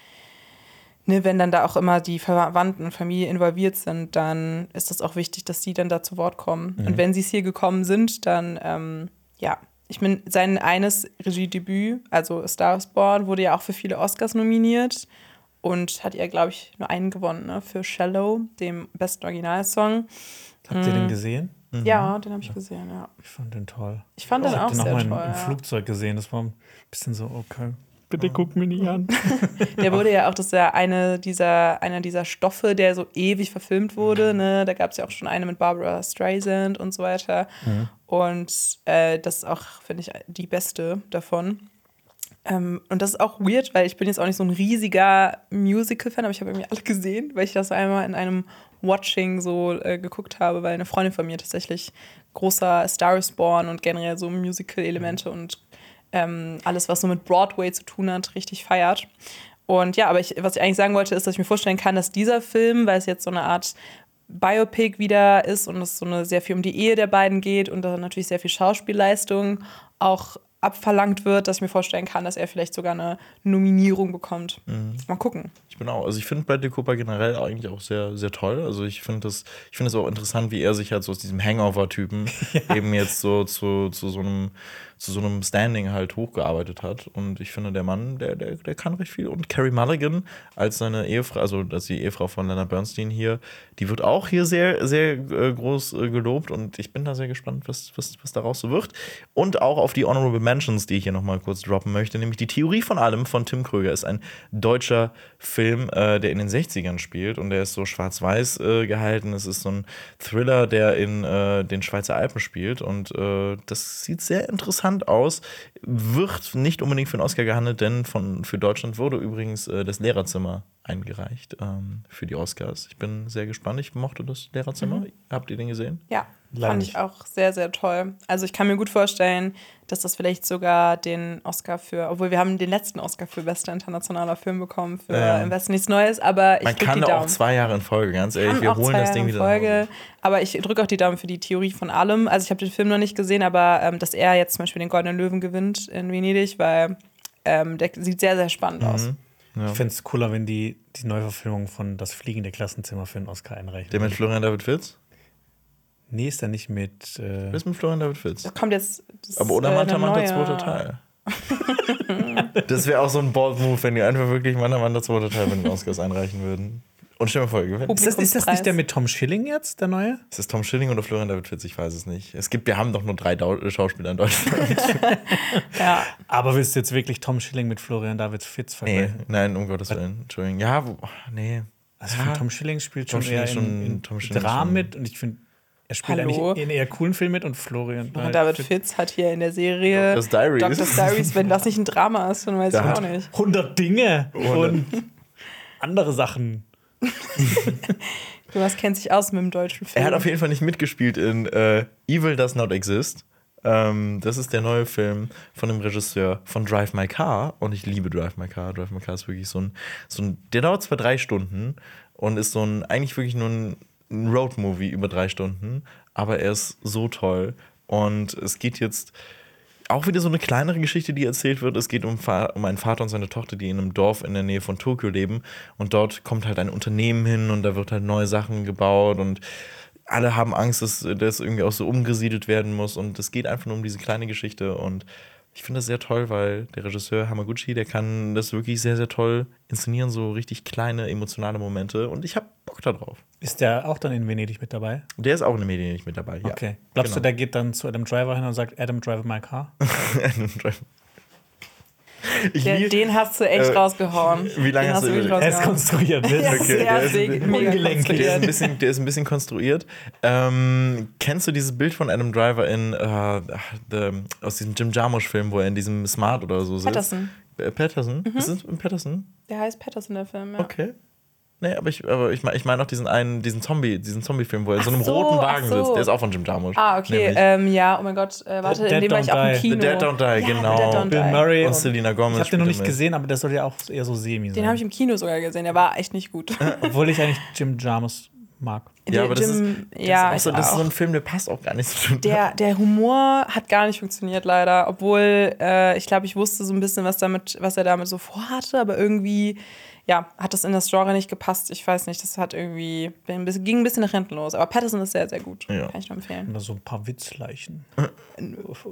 ne, wenn dann da auch immer die Verwandten und Familie involviert sind, dann ist das auch wichtig, dass die dann da zu Wort kommen. Und wenn sie es hier gekommen sind, dann, ähm, ja. Ich meine, sein eines Regiedebüt, also Star is Born, wurde ja auch für viele Oscars nominiert und hat ja, glaube ich, nur einen gewonnen, ne, für Shallow, dem besten Originalsong. Habt ihr den gesehen? Ja, den habe ich gesehen, ja. Ich fand den toll. Ich fand Ich den auch den sehr mal toll. im, im ja. Flugzeug gesehen. Das war ein bisschen so, okay. Bitte guck mir nicht an. Der wurde ja auch, das ist ja eine dieser, einer dieser Stoffe, der so ewig verfilmt wurde. Ne? Da gab es ja auch schon eine mit Barbara Streisand und so weiter. Und äh, das ist auch, finde ich, die beste davon. Ähm, und das ist auch weird, weil ich bin jetzt auch nicht so ein riesiger Musical-Fan, aber ich habe irgendwie alle gesehen, weil ich das einmal in einem Watching so äh, geguckt habe, weil eine Freundin von mir tatsächlich großer Star is Born und generell so Musical-Elemente und ähm, alles, was so mit Broadway zu tun hat, richtig feiert. Und ja, aber ich, was ich eigentlich sagen wollte, ist, dass ich mir vorstellen kann, dass dieser Film, weil es jetzt so eine Art Biopic wieder ist und es so eine sehr viel um die Ehe der beiden geht und da natürlich sehr viel Schauspielleistung auch abverlangt wird, dass ich mir vorstellen kann, dass er vielleicht sogar eine Nominierung bekommt. Mal gucken. Ich bin auch, also ich finde Bradley Cooper generell eigentlich auch sehr, sehr toll. Also ich finde das, ich finde es auch interessant, wie er sich halt so aus diesem Hangover-Typen eben jetzt so zu, zu so einem, zu so einem Standing halt hochgearbeitet hat. Und ich finde, der Mann, der, der, der kann recht viel. Und Carrie Mulligan als seine Ehefrau, also als die Ehefrau von Leonard Bernstein hier, die wird auch hier sehr, sehr äh, groß äh, gelobt. Und ich bin da sehr gespannt, was, was, was daraus so wird. Und auch auf die Honorable Mentions, die ich hier nochmal kurz droppen möchte, nämlich die Theorie von allem von Tim Kröger ist ein deutscher Film, äh, der in den 60ern spielt und der ist so schwarz-weiß äh, gehalten. Es ist so ein Thriller, der in den Schweizer Alpen spielt und das sieht sehr interessant aus. Wird nicht unbedingt für einen Oscar gehandelt, denn von, für Deutschland wurde übrigens äh, das Lehrerzimmer eingereicht ähm, für die Oscars. Ich bin sehr gespannt. Ich mochte das Lehrerzimmer. Habt ihr den gesehen? Ja, Leider fand nicht. ich auch sehr, sehr toll. Also ich kann mir gut vorstellen, dass das vielleicht sogar den Oscar für, obwohl wir haben den letzten Oscar für bester internationaler Film bekommen, für Ja, ja. Im Westen nichts Neues, aber ich Man kann die da auch Daumen. zwei Jahre in Folge, ganz ehrlich. Kann Wir holen zwei das Ding in wieder Folge, aber ich drücke auch die Daumen für die Theorie von allem. Also ich habe den Film noch nicht gesehen, aber ähm, dass er jetzt zum Beispiel den Goldenen Löwen gewinnt in Venedig, weil ähm, der sieht sehr, sehr spannend aus. Mhm. Ich fände es cooler, wenn die die Neuverfilmung von Das fliegende Klassenzimmer für einen Oscar einreichen. Der mit Florian David Fitz? Nee, ist der nicht mit. Äh, Wer ist mit Florian David Fitz? Das kommt jetzt. Das Aber oder äh, Manta Manta zweiter Teil. das wäre auch so ein Bold Move, wenn die einfach wirklich Manta Manta zweiter Teil mit den Oscars einreichen würden. Und stell mal vor, ist, das, ist das nicht der mit Tom Schilling jetzt, der neue? Ist das Tom Schilling oder Florian David Fitz? Ich weiß es nicht. Es gibt, wir haben doch nur drei Dau Schauspieler in Deutschland. Ja, Aber willst du jetzt wirklich Tom Schilling mit Florian David Fitz nee, vergleichen? nein, um Gottes Willen. Entschuldigung. Ja, wo, nee. Also finde, Tom Schilling spielt Tom schon eher Schilling in, schon- in Tom Schilling Dramen schon. mit und ich finde, er spielt Hallo? eigentlich in eher coolen Filmen mit und Florian. und David Fitz hat hier in der Serie Doctor's Diaries. Doctor's Diaries, wenn das nicht ein Drama ist, dann weiß Da ich auch nicht. 100 Dinge und andere Sachen. Jonas kennt sich aus mit dem deutschen Film. Er hat auf jeden Fall nicht mitgespielt in äh, Evil Does Not Exist. Ähm, das ist der neue Film von dem Regisseur von Drive My Car. Und ich liebe Drive My Car. Drive My Car ist wirklich so ein, so ein der dauert zwar drei Stunden und ist so ein, eigentlich wirklich nur ein, ein Road-Movie über drei Stunden, aber er ist so toll. Und es geht jetzt auch wieder so eine kleinere Geschichte, die erzählt wird. Es geht um, um einen Vater und seine Tochter, die in einem Dorf in der Nähe von Tokio leben. Und dort kommt halt ein Unternehmen hin und da wird halt neue Sachen gebaut und alle haben Angst, dass das irgendwie auch so umgesiedelt werden muss. Und es geht einfach nur um diese kleine Geschichte. Und ich finde das sehr toll, weil der Regisseur Hamaguchi, der kann das wirklich sehr, sehr toll inszenieren, so richtig kleine emotionale Momente. Und ich habe Bock da drauf. Ist der auch dann in Venedig mit dabei? Der ist auch in nicht mit dabei. Ja. Okay. Glaubst du, Genau. der geht dann zu Adam Driver hin und sagt, Adam, drive my car? ich Der, lieb- den hast du echt Äh, rausgehauen. wie lange den hast du- wirklich Er Er ist rausgehauen. konstruiert. Ja, Ne? Okay, sehr der ist ungelenkig. Der ist, ein bisschen, der ist ein bisschen konstruiert. Ähm, kennst du dieses Bild von Adam Driver in äh, the, aus diesem Jim Jarmusch-Film, wo er in diesem Smart oder so sitzt? Patterson. Äh, Patterson? Ist es Patterson? Der heißt Patterson, der Film, ja. Okay. Nee, aber ich, aber ich meine ich mein auch diesen einen, diesen Zombie, diesen Zombie-Film, wo er in so einem so, roten Wagen so. sitzt. Der ist auch von Jim Jarmusch. Ah, okay. Ähm, ja, oh mein Gott. Äh, warte, in dem war ich auch im. Kino. The Dead Don't Die, Ja, genau. Bill Die. Murray Und Selena Gomez. Ich habe den noch nicht mit. gesehen, aber der soll ja auch eher so semi sein. Den habe ich im Kino sogar gesehen. Der war echt nicht gut. Obwohl ich eigentlich Jim Jarmus mag. Ja, aber das ist, Jim- das ja, ist, auch so, das ist so ein Film, der passt auch gar nicht so gut. Der, der Humor hat gar nicht funktioniert, leider. Obwohl, äh, ich glaube, ich wusste so ein bisschen, was, damit, was er damit so vorhatte, aber irgendwie, ja, hat das in das Genre nicht gepasst. Ich weiß nicht, das hat irgendwie, ein bisschen, ging ein bisschen nach hinten los. Aber Patterson ist sehr, sehr gut. Ja. Kann ich nur empfehlen. Oder so ein paar Witzleichen.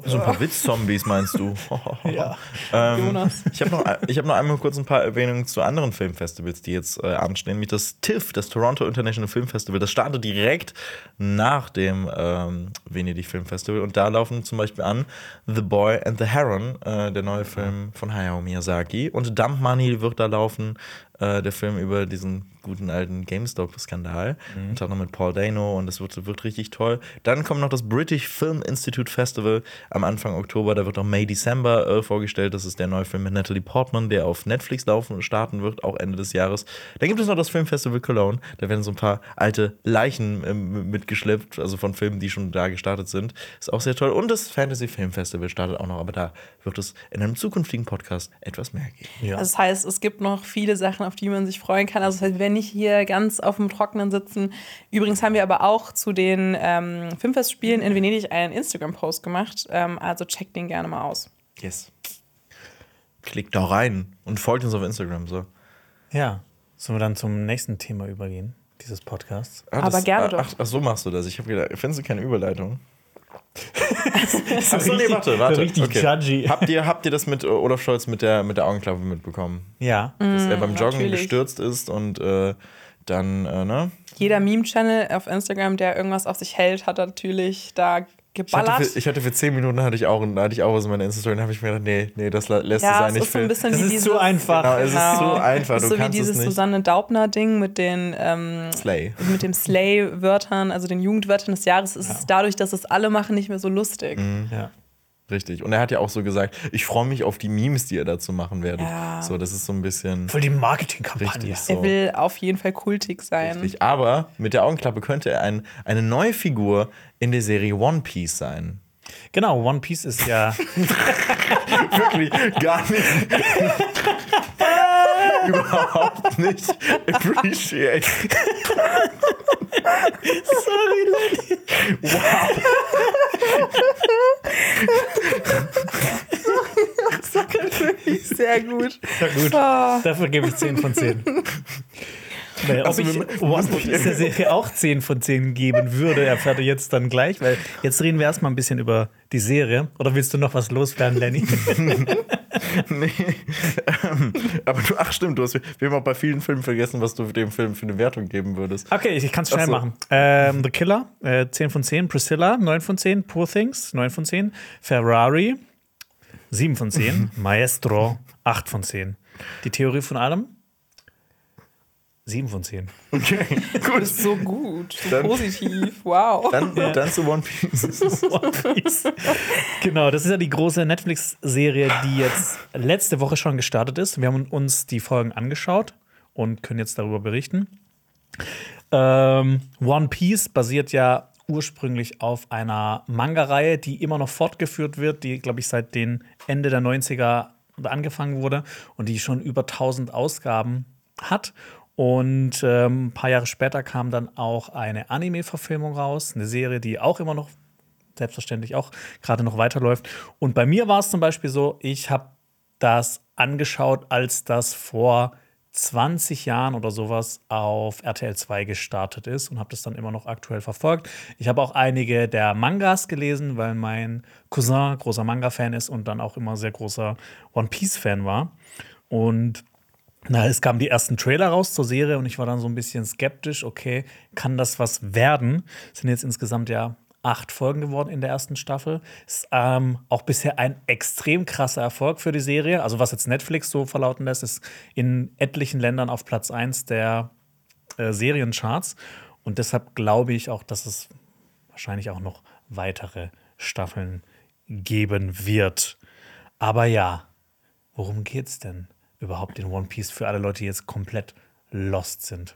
So ein paar Witz-Zombies meinst du? Ja. Ähm, Jonas. Ich habe noch, ich hab noch einmal kurz ein paar Erwähnungen zu anderen Filmfestivals, die jetzt äh, anstehen. Nämlich das TIFF, das Toronto International Film Festival. Das startet direkt nach dem ähm, Venedig Film Festival. Und da laufen zum Beispiel an The Boy and the Heron, äh, der neue Film von Hayao Miyazaki. Und Dump Money wird da laufen, äh, der Film über diesen guten alten GameStop-Skandal. Unter anderem mit Paul Dano und das wird, wird richtig toll. Dann kommt noch das British Film Institute Festival am Anfang Oktober. Da wird auch May December äh, vorgestellt. Das ist der neue Film mit Natalie Portman, der auf Netflix laufen starten wird, auch Ende des Jahres. Dann gibt es noch das Filmfestival Cologne. Da werden so ein paar alte Leichen ähm, mitgeschleppt, also von Filmen, die schon da gestartet sind. Ist auch sehr toll. Und das Fantasy Film Festival startet auch noch, aber da wird es in einem zukünftigen Podcast etwas mehr geben. Ja. Also das heißt, es gibt noch viele Sachen, auf die man sich freuen kann. Also das heißt, werden nicht hier ganz auf dem Trockenen sitzen. Übrigens haben wir aber auch zu den ähm, Filmfestspielen in Venedig einen Instagram-Post gemacht. Ähm, also checkt den gerne mal aus. Yes. Klickt da rein und folgt uns auf Instagram. So. ja. Sollen wir dann zum nächsten Thema übergehen, dieses Podcasts? Ah, Aber gerne ach, doch. Ach, ach, so machst du das. Ich habe gedacht, findest du keine Überleitung? Achso, nee, warte, warte. Richtig judgy. Habt ihr, habt ihr das mit äh, Olaf Scholz mit der, mit der Augenklappe mitbekommen? Ja. Dass er beim Joggen natürlich. gestürzt ist und äh, dann, äh, ne? Jeder Meme-Channel auf Instagram, der irgendwas auf sich hält, hat natürlich da Ich geballert. hatte, für, ich hatte für 10 Minuten hatte ich auch, hatte ich auch was in meiner Insta-Story und habe ich mir gedacht, nee, nee, das lässt es ja, es eigentlich ist so ein bisschen Das wie ist dieses, zu einfach. Genau, es ist Genau. zu einfach, Das ist du so wie dieses. Susanne Daubner-Ding mit den ähm, Slay. mit dem Slay-Wörtern, also den Jugendwörtern des Jahres, ist es dadurch, dass es alle machen, nicht mehr so lustig. ja. Richtig. Und er hat ja auch so gesagt, ich freue mich auf die Memes, die er dazu machen werdet. Ja. So, das ist so ein bisschen Voll die Marketingkampagne. richtig so. Er will auf jeden Fall kultig sein. Richtig. Aber mit der Augenklappe könnte er ein, eine neue Figur in der Serie One Piece sein. Genau, One Piece ist ja. Wirklich gar nicht. Überhaupt nicht appreciate. Sorry, Lenny. Sehr gut. Na gut. Ah. Dafür gebe ich 10 von 10. Ob Also, ich One Piece der Serie auch 10 von 10 geben würde, erfährt ihr jetzt dann gleich, weil jetzt reden wir erstmal ein bisschen über die Serie. Oder willst du noch was loswerden, Lenny? Nee. Ähm, aber du, ach stimmt, du hast, wir haben auch bei vielen Filmen vergessen, was du dem Film für eine Wertung geben würdest. Okay, ich, ich kann es schnell so. machen. Ähm, The Killer, äh, 10 von 10. Priscilla, 9 von 10. Poor Things, 9 von 10. Ferrari, 7 von 10. Maestro, 8 von 10. Die Theorie von allem? 7 von 10. Okay, Du gut. bist so gut, so Dann- positiv. Wow. Dann, dann zu One Piece. One Piece. genau, das ist ja die große Netflix-Serie, die jetzt letzte Woche schon gestartet ist. Wir haben uns die Folgen angeschaut und können jetzt darüber berichten. Ähm, One Piece basiert ja ursprünglich auf einer Manga-Reihe, die immer noch fortgeführt wird, die, glaube ich, seit den Ende der 90er angefangen wurde und die schon über 1000 Ausgaben hat. Und ähm, ein paar Jahre später kam dann auch eine Anime-Verfilmung raus, eine Serie, die auch immer noch selbstverständlich auch gerade noch weiterläuft. Und bei mir war es zum Beispiel so, ich habe das angeschaut, als das vor 20 Jahren oder sowas auf RTL 2 gestartet ist und habe das dann immer noch aktuell verfolgt. Ich habe auch einige der Mangas gelesen, weil mein Cousin großer Manga-Fan ist und dann auch immer sehr großer One Piece-Fan war. Und na, es kamen die ersten Trailer raus zur Serie und ich war dann so ein bisschen skeptisch, okay, kann das was werden? Es sind jetzt insgesamt ja acht Folgen geworden in der ersten Staffel. Ist ähm, auch bisher ein extrem krasser Erfolg für die Serie. Also was jetzt Netflix so verlauten lässt, ist in etlichen Ländern auf Platz 1 der äh, Seriencharts. Und deshalb glaube ich auch, dass es wahrscheinlich auch noch weitere Staffeln geben wird. Aber ja, worum geht's denn überhaupt in One Piece für alle Leute, die jetzt komplett lost sind?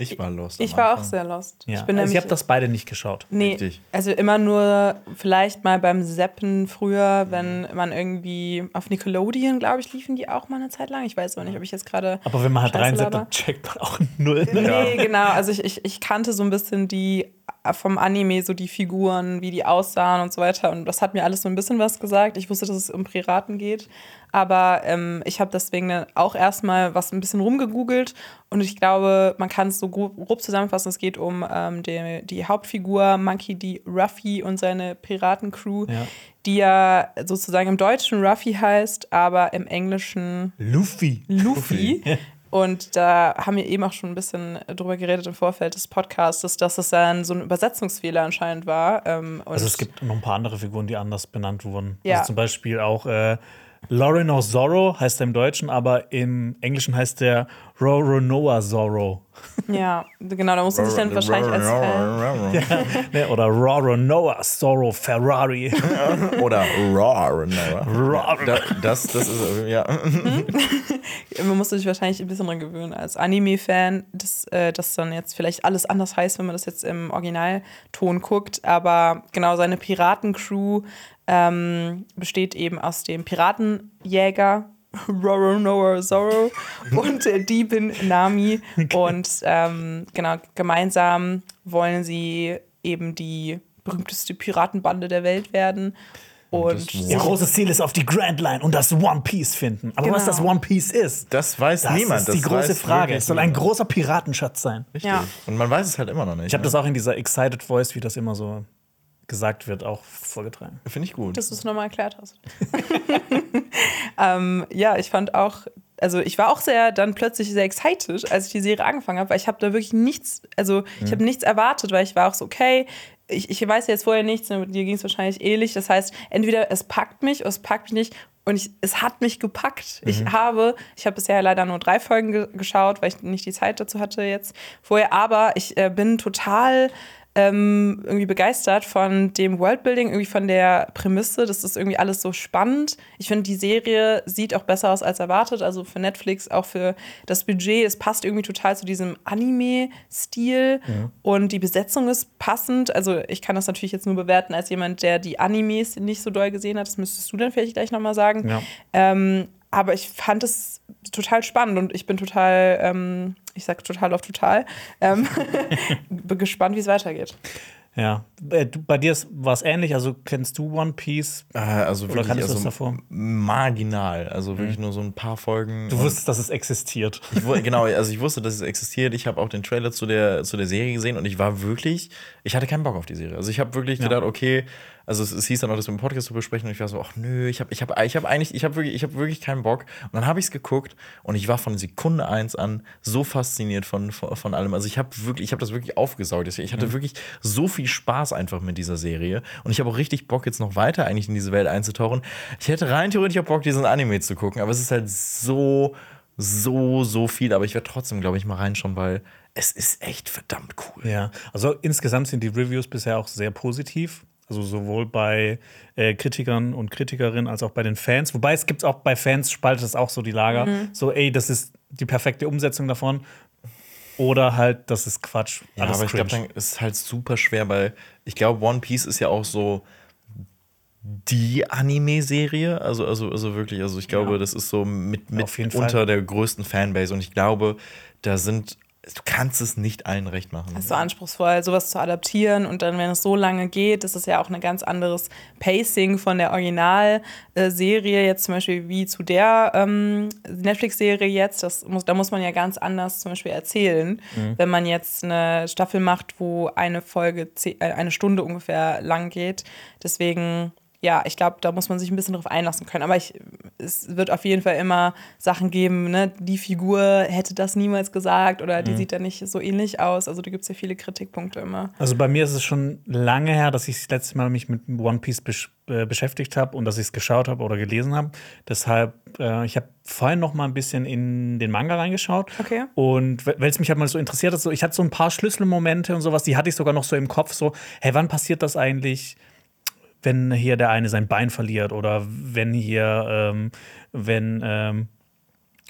Ich war lost. Ich war auch Anfang. sehr lost. Ja, Ich bin also ihr habt das beide nicht geschaut. Nee, Richtig. also immer nur vielleicht mal beim Seppen früher, wenn man irgendwie auf Nickelodeon, glaube ich, liefen die auch mal eine Zeit lang. Ich weiß aber nicht, ob ich jetzt gerade. Aber wenn man halt reinseppt, laber. dann checkt man auch null. Nee, genau. Also ich, ich, ich kannte so ein bisschen die vom Anime, so die Figuren, wie die aussahen und so weiter. Und das hat mir alles so ein bisschen was gesagt. Ich wusste, dass es um Piraten geht. Aber ähm, ich habe deswegen auch erstmal was ein bisschen rumgegoogelt. Und ich glaube, man kann es so grob, grob zusammenfassen. Es geht um ähm, die, die Hauptfigur Monkey D. Ruffy und seine Piratencrew, Ja. die ja sozusagen im Deutschen Ruffy heißt, aber im Englischen Luffy. Luffy. Und da haben wir eben auch schon ein bisschen drüber geredet im Vorfeld des Podcasts, dass es dann so ein Übersetzungsfehler anscheinend war. Ähm, und Also es gibt noch ein paar andere Figuren, die anders benannt wurden. Ja. Also zum Beispiel auch äh, Lauren of Zorro heißt er im Deutschen, aber im Englischen heißt der Roronoa Zorro. Ja, genau, da musste sich dann wahrscheinlich als Fan. ne? Oder Roronoa Zorro Ferrari. Oder Raw. Raw. Da, das, das ist, ja. Man musste sich wahrscheinlich ein bisschen dran gewöhnen als Anime-Fan, dass äh, das dann jetzt vielleicht alles anders heißt, wenn man das jetzt im Originalton guckt. Aber genau, seine Piratencrew ähm, besteht eben aus dem Piratenjäger Roro Noah Zorro und der Diebin Nami. Und ähm, genau, gemeinsam wollen sie eben die berühmteste Piratenbande der Welt werden. Und das Ihr großes Ziel ist auf die Grand Line und das One Piece finden. Aber was Genau. das One Piece ist, Das weiß das niemand. ist die das große Frage. Es soll ein großer Piratenschatz sein. Richtig. Ja. Und man weiß es halt immer noch nicht. Ich habe das auch in dieser Excited Voice, wie das immer so gesagt wird, auch vorgetragen. Finde ich gut. dass du es nochmal erklärt hast. ähm, ja, ich fand auch, also ich war auch sehr dann plötzlich sehr excited, als ich die Serie angefangen habe, weil ich habe da wirklich nichts, also ich habe nichts erwartet, weil ich war auch so, okay, ich, ich weiß jetzt vorher nichts, und dir ging es wahrscheinlich ähnlich. Das heißt, entweder es packt mich oder es packt mich nicht. Und ich, es hat mich gepackt. Ich habe, ich habe bisher leider nur drei Folgen ge geschaut, weil ich nicht die Zeit dazu hatte jetzt vorher. Aber ich äh, bin total ähm, irgendwie begeistert von dem Worldbuilding, irgendwie von der Prämisse. Das ist irgendwie alles so spannend. Ich finde, die Serie sieht auch besser aus als erwartet. Also für Netflix, auch für das Budget. Es passt irgendwie total zu diesem Anime-Stil. Und die Besetzung ist passend. Also ich kann das natürlich jetzt nur bewerten als jemand, der die Animes nicht so doll gesehen hat. Das müsstest du dann vielleicht gleich nochmal sagen. Ja. Ähm, aber ich fand es total spannend und ich bin total, ähm, ich sag total auf total, ähm, bin gespannt, wie es weitergeht. Ja. Äh, du- Bei dir war es ähnlich, also kennst du One Piece? Äh, also Oder wirklich kanntest du also es davor? marginal. Also wirklich nur so ein paar Folgen. Du wusstest, dass es existiert. ich, genau, also ich wusste, dass es existiert. Ich habe auch den Trailer zu der, zu der Serie gesehen und ich war wirklich, ich hatte keinen Bock auf die Serie. Also ich habe wirklich Ja. gedacht, okay, also es, es hieß dann auch, das wir im Podcast zu besprechen und ich war so, ach nö, ich habe ich hab, ich hab eigentlich, ich habe wirklich, ich hab wirklich keinen Bock. Und dann habe ich es geguckt und ich war von Sekunde eins an so fasziniert von, von, von allem. Also ich habe wirklich, ich habe das wirklich aufgesaugt. Ich hatte wirklich so viel Spaß einfach mit dieser Serie und ich habe auch richtig Bock, jetzt noch weiter eigentlich in diese Welt einzutauchen. Ich hätte rein theoretisch auch Bock, diesen Anime zu gucken, aber es ist halt so, so, so viel. Aber ich werde trotzdem, glaube ich, mal reinschauen, weil es ist echt verdammt cool. Ja, also insgesamt sind die Reviews bisher auch sehr positiv. Also sowohl bei äh, Kritikern und Kritikerinnen als auch bei den Fans. Wobei es gibt auch bei Fans spaltet es auch so die Lager. So, ey, das ist die perfekte Umsetzung davon. Oder halt, das ist Quatsch. Ja, aber ich glaube, dann ist es halt super schwer, weil ich glaube, One Piece ist ja auch so die Anime-Serie. Also, also, also wirklich, also ich glaube, Ja. das ist so mit, mit jeden Fall. unter der größten Fanbase. Und ich glaube, da sind, du kannst es nicht allen recht machen. Das ist so anspruchsvoll, sowas zu adaptieren und dann, wenn es so lange geht, das ist ja auch ein ganz anderes Pacing von der Originalserie, jetzt zum Beispiel wie zu der ähm, Netflix-Serie jetzt. Das muss, da muss man ja ganz anders zum Beispiel erzählen, wenn man jetzt eine Staffel macht, wo eine Folge äh, eine Stunde ungefähr lang geht. Deswegen ja, ich glaube, da muss man sich ein bisschen drauf einlassen können. Aber ich, es wird auf jeden Fall immer Sachen geben, ne? Die Figur hätte das niemals gesagt oder die sieht da nicht so ähnlich aus. Also da gibt es ja viele Kritikpunkte immer. Also bei mir ist es schon lange her, dass ich das letzte Mal mich mit One Piece besch äh, beschäftigt habe und dass ich es geschaut habe oder gelesen habe. Deshalb, äh, ich habe vorhin noch mal ein bisschen in den Manga reingeschaut. Okay. Und weil es mich halt mal so interessiert hat, so, ich hatte so ein paar Schlüsselmomente und sowas, die hatte ich sogar noch so im Kopf, so, hey, wann passiert das eigentlich? Wenn hier der eine sein Bein verliert oder wenn hier, ähm, wenn ähm,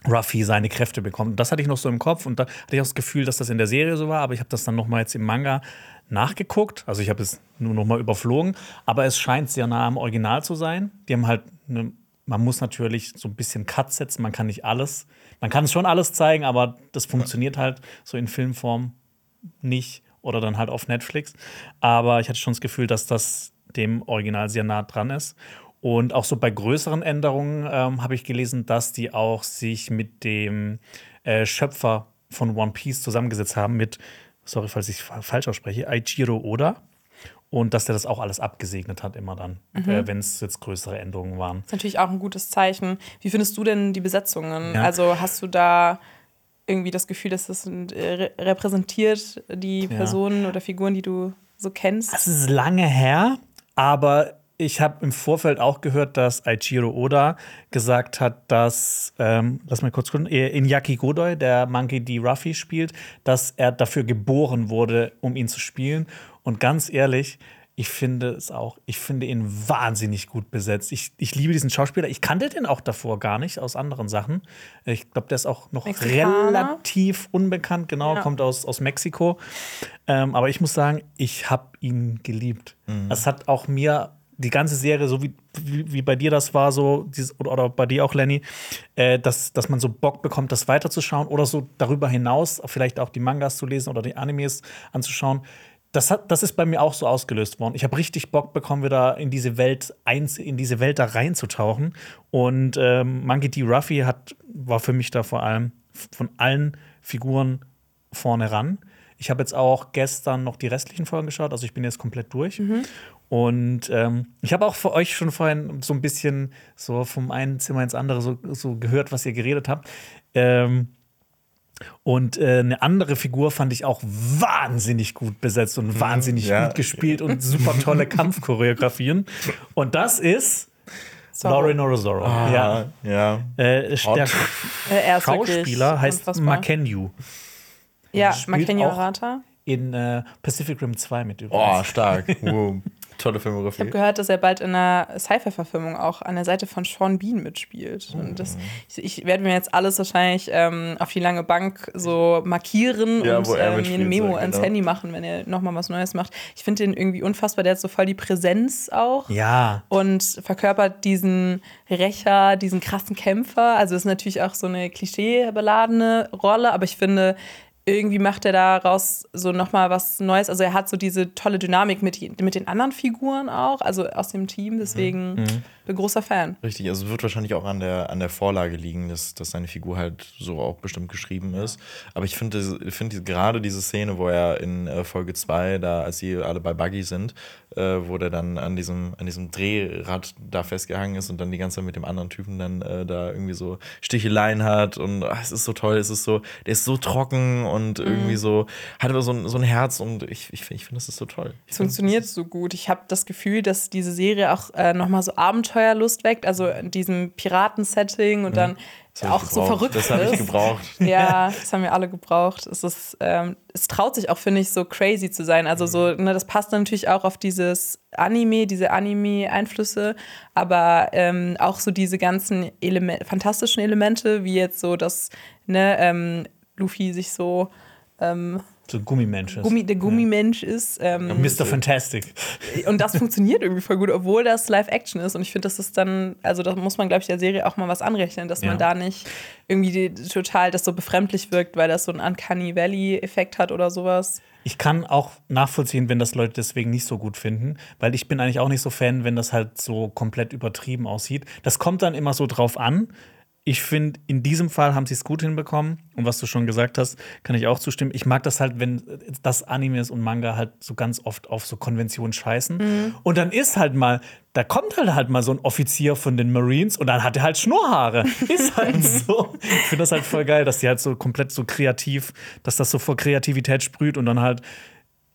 Ruffy seine Kräfte bekommt. Und das hatte ich noch so im Kopf und da hatte ich auch das Gefühl, dass das in der Serie so war, aber ich habe das dann noch mal jetzt im Manga nachgeguckt. Also ich habe es nur noch mal überflogen, aber es scheint sehr nah am Original zu sein. Die haben halt eine man muss natürlich so ein bisschen Cut setzen, man kann nicht alles, man kann es schon alles zeigen, aber das funktioniert halt so in Filmform nicht oder dann halt auf Netflix. Aber ich hatte schon das Gefühl, dass das dem Original sehr nah dran ist. Und auch so bei größeren Änderungen ähm, habe ich gelesen, dass die auch sich mit dem äh, Schöpfer von One Piece zusammengesetzt haben, mit, sorry, falls ich fa- falsch ausspreche, Aichiro Oda. Und dass der das auch alles abgesegnet hat, immer dann, äh, wenn es jetzt größere Änderungen waren. Das ist natürlich auch ein gutes Zeichen. Wie findest du denn die Besetzungen? Ja. Also hast du da irgendwie das Gefühl, dass das äh, re- repräsentiert die Ja. Personen oder Figuren, die du so kennst? Es ist lange her, aber ich habe im Vorfeld auch gehört, dass Aichiro Oda gesagt hat, dass, ähm, lass mal kurz gucken, in Yaki Godoy, der Monkey D. Ruffy spielt, dass er dafür geboren wurde, um ihn zu spielen. Und ganz ehrlich, ich finde es auch, ich finde ihn wahnsinnig gut besetzt. Ich, ich liebe diesen Schauspieler. Ich kannte den auch davor gar nicht aus anderen Sachen. Ich glaube, der ist auch noch Mexikaner? relativ unbekannt, genau, Ja. kommt aus, aus Mexiko. Ähm, aber ich muss sagen, ich habe ihn geliebt. Es hat auch mir die ganze Serie, so wie, wie, wie bei dir das war, so dieses, oder, oder bei dir auch, Lenny, äh, dass, dass man so Bock bekommt, das weiterzuschauen oder so darüber hinaus vielleicht auch die Mangas zu lesen oder die Animes anzuschauen. Das, hat, das ist bei mir auch so ausgelöst worden. Ich habe richtig Bock bekommen, wieder in diese Welt eins, in diese Welt da reinzutauchen. Und ähm, Monkey D. Ruffy hat, war für mich da vor allem von allen Figuren vorne ran. Ich habe jetzt auch gestern noch die restlichen Folgen geschaut, also ich bin jetzt komplett durch. Und ähm, ich habe auch für euch schon vorhin so ein bisschen so vom einen Zimmer ins andere so, so gehört, was ihr geredet habt. Ähm, und äh, eine andere Figur fand ich auch wahnsinnig gut besetzt und wahnsinnig ja. gut gespielt und super tolle Kampfchoreografien. Und das ist Zorro. Lauren Orozoro. ja. ja. Äh, der Äh, er Schauspieler heißt. Makenyu. Ja, auch- Arata. In äh, Pacific Rim 2 mit Oh, übrigens. stark. Wow. Tolle Ich habe Filmografie. gehört, dass er bald in einer Sci-Fi-Verfilmung auch an der Seite von Sean Bean mitspielt. Und das, ich, ich werde mir jetzt alles wahrscheinlich ähm, auf die lange Bank so markieren Ja, und ähm, mir eine Memo so, ans genau. Handy machen, wenn er nochmal was Neues macht. Ich finde den irgendwie unfassbar. Der hat so voll die Präsenz auch. Ja. und verkörpert diesen Rächer, diesen krassen Kämpfer. Also ist natürlich auch so eine klischeebeladene Rolle, aber ich finde, irgendwie macht er daraus so nochmal was Neues. Also er hat so diese tolle Dynamik mit, mit den anderen Figuren auch, also aus dem Team. Deswegen bin großer Fan. Richtig, also es wird wahrscheinlich auch an der, an der Vorlage liegen, dass, dass seine Figur halt so auch bestimmt geschrieben ist. Aber ich finde ich finde gerade diese Szene, wo er in äh, Folge 2, da als sie alle bei Buggy sind, äh, wo der dann an diesem, an diesem Drehrad da festgehangen ist und dann die ganze Zeit mit dem anderen Typen dann äh, da irgendwie so Sticheleien hat und ach, es ist so toll, es ist so, der ist so trocken und irgendwie so, hat aber so ein, so ein Herz und ich, ich, ich finde, das ist so toll. Ich Es funktioniert so gut. Ich habe das Gefühl, dass diese Serie auch äh, nochmal so Abenteuerlust weckt, also in diesem Piraten-Setting und dann das hab auch so verrückt Das habe ich ist. gebraucht. Ja, das haben wir alle gebraucht. Es, ist, ähm, es traut sich auch, finde ich, so crazy zu sein. Also so, ne, das passt natürlich auch auf dieses Anime, diese Anime-Einflüsse, aber ähm, auch so diese ganzen Eleme fantastischen Elemente, wie jetzt so, dass ne, ähm, Luffy sich so ähm, So ein Gummimensch ist. Gummi, der Gummimensch ist. Ähm, Mr. Fantastic. und das funktioniert irgendwie voll gut, obwohl das Live-Action ist. Und ich finde, das ist dann, also da muss man, glaube ich, der Serie auch mal was anrechnen, dass Ja. man da nicht irgendwie total das so befremdlich wirkt, weil das so einen Uncanny Valley-Effekt hat oder sowas. Ich kann auch nachvollziehen, wenn das Leute deswegen nicht so gut finden, weil ich bin eigentlich auch nicht so Fan, wenn das halt so komplett übertrieben aussieht. Das kommt dann immer so drauf an. Ich finde, in diesem Fall haben sie es gut hinbekommen. Und was du schon gesagt hast, kann ich auch zustimmen. Ich mag das halt, wenn das Animes und Manga halt so ganz oft auf so Konventionen scheißen. Und dann ist halt mal, da kommt halt halt mal so ein Offizier von den Marines und dann hat er halt Schnurrhaare. ist halt so. Ich finde das halt voll geil, dass die halt so komplett so kreativ, dass das so vor Kreativität sprüht und dann halt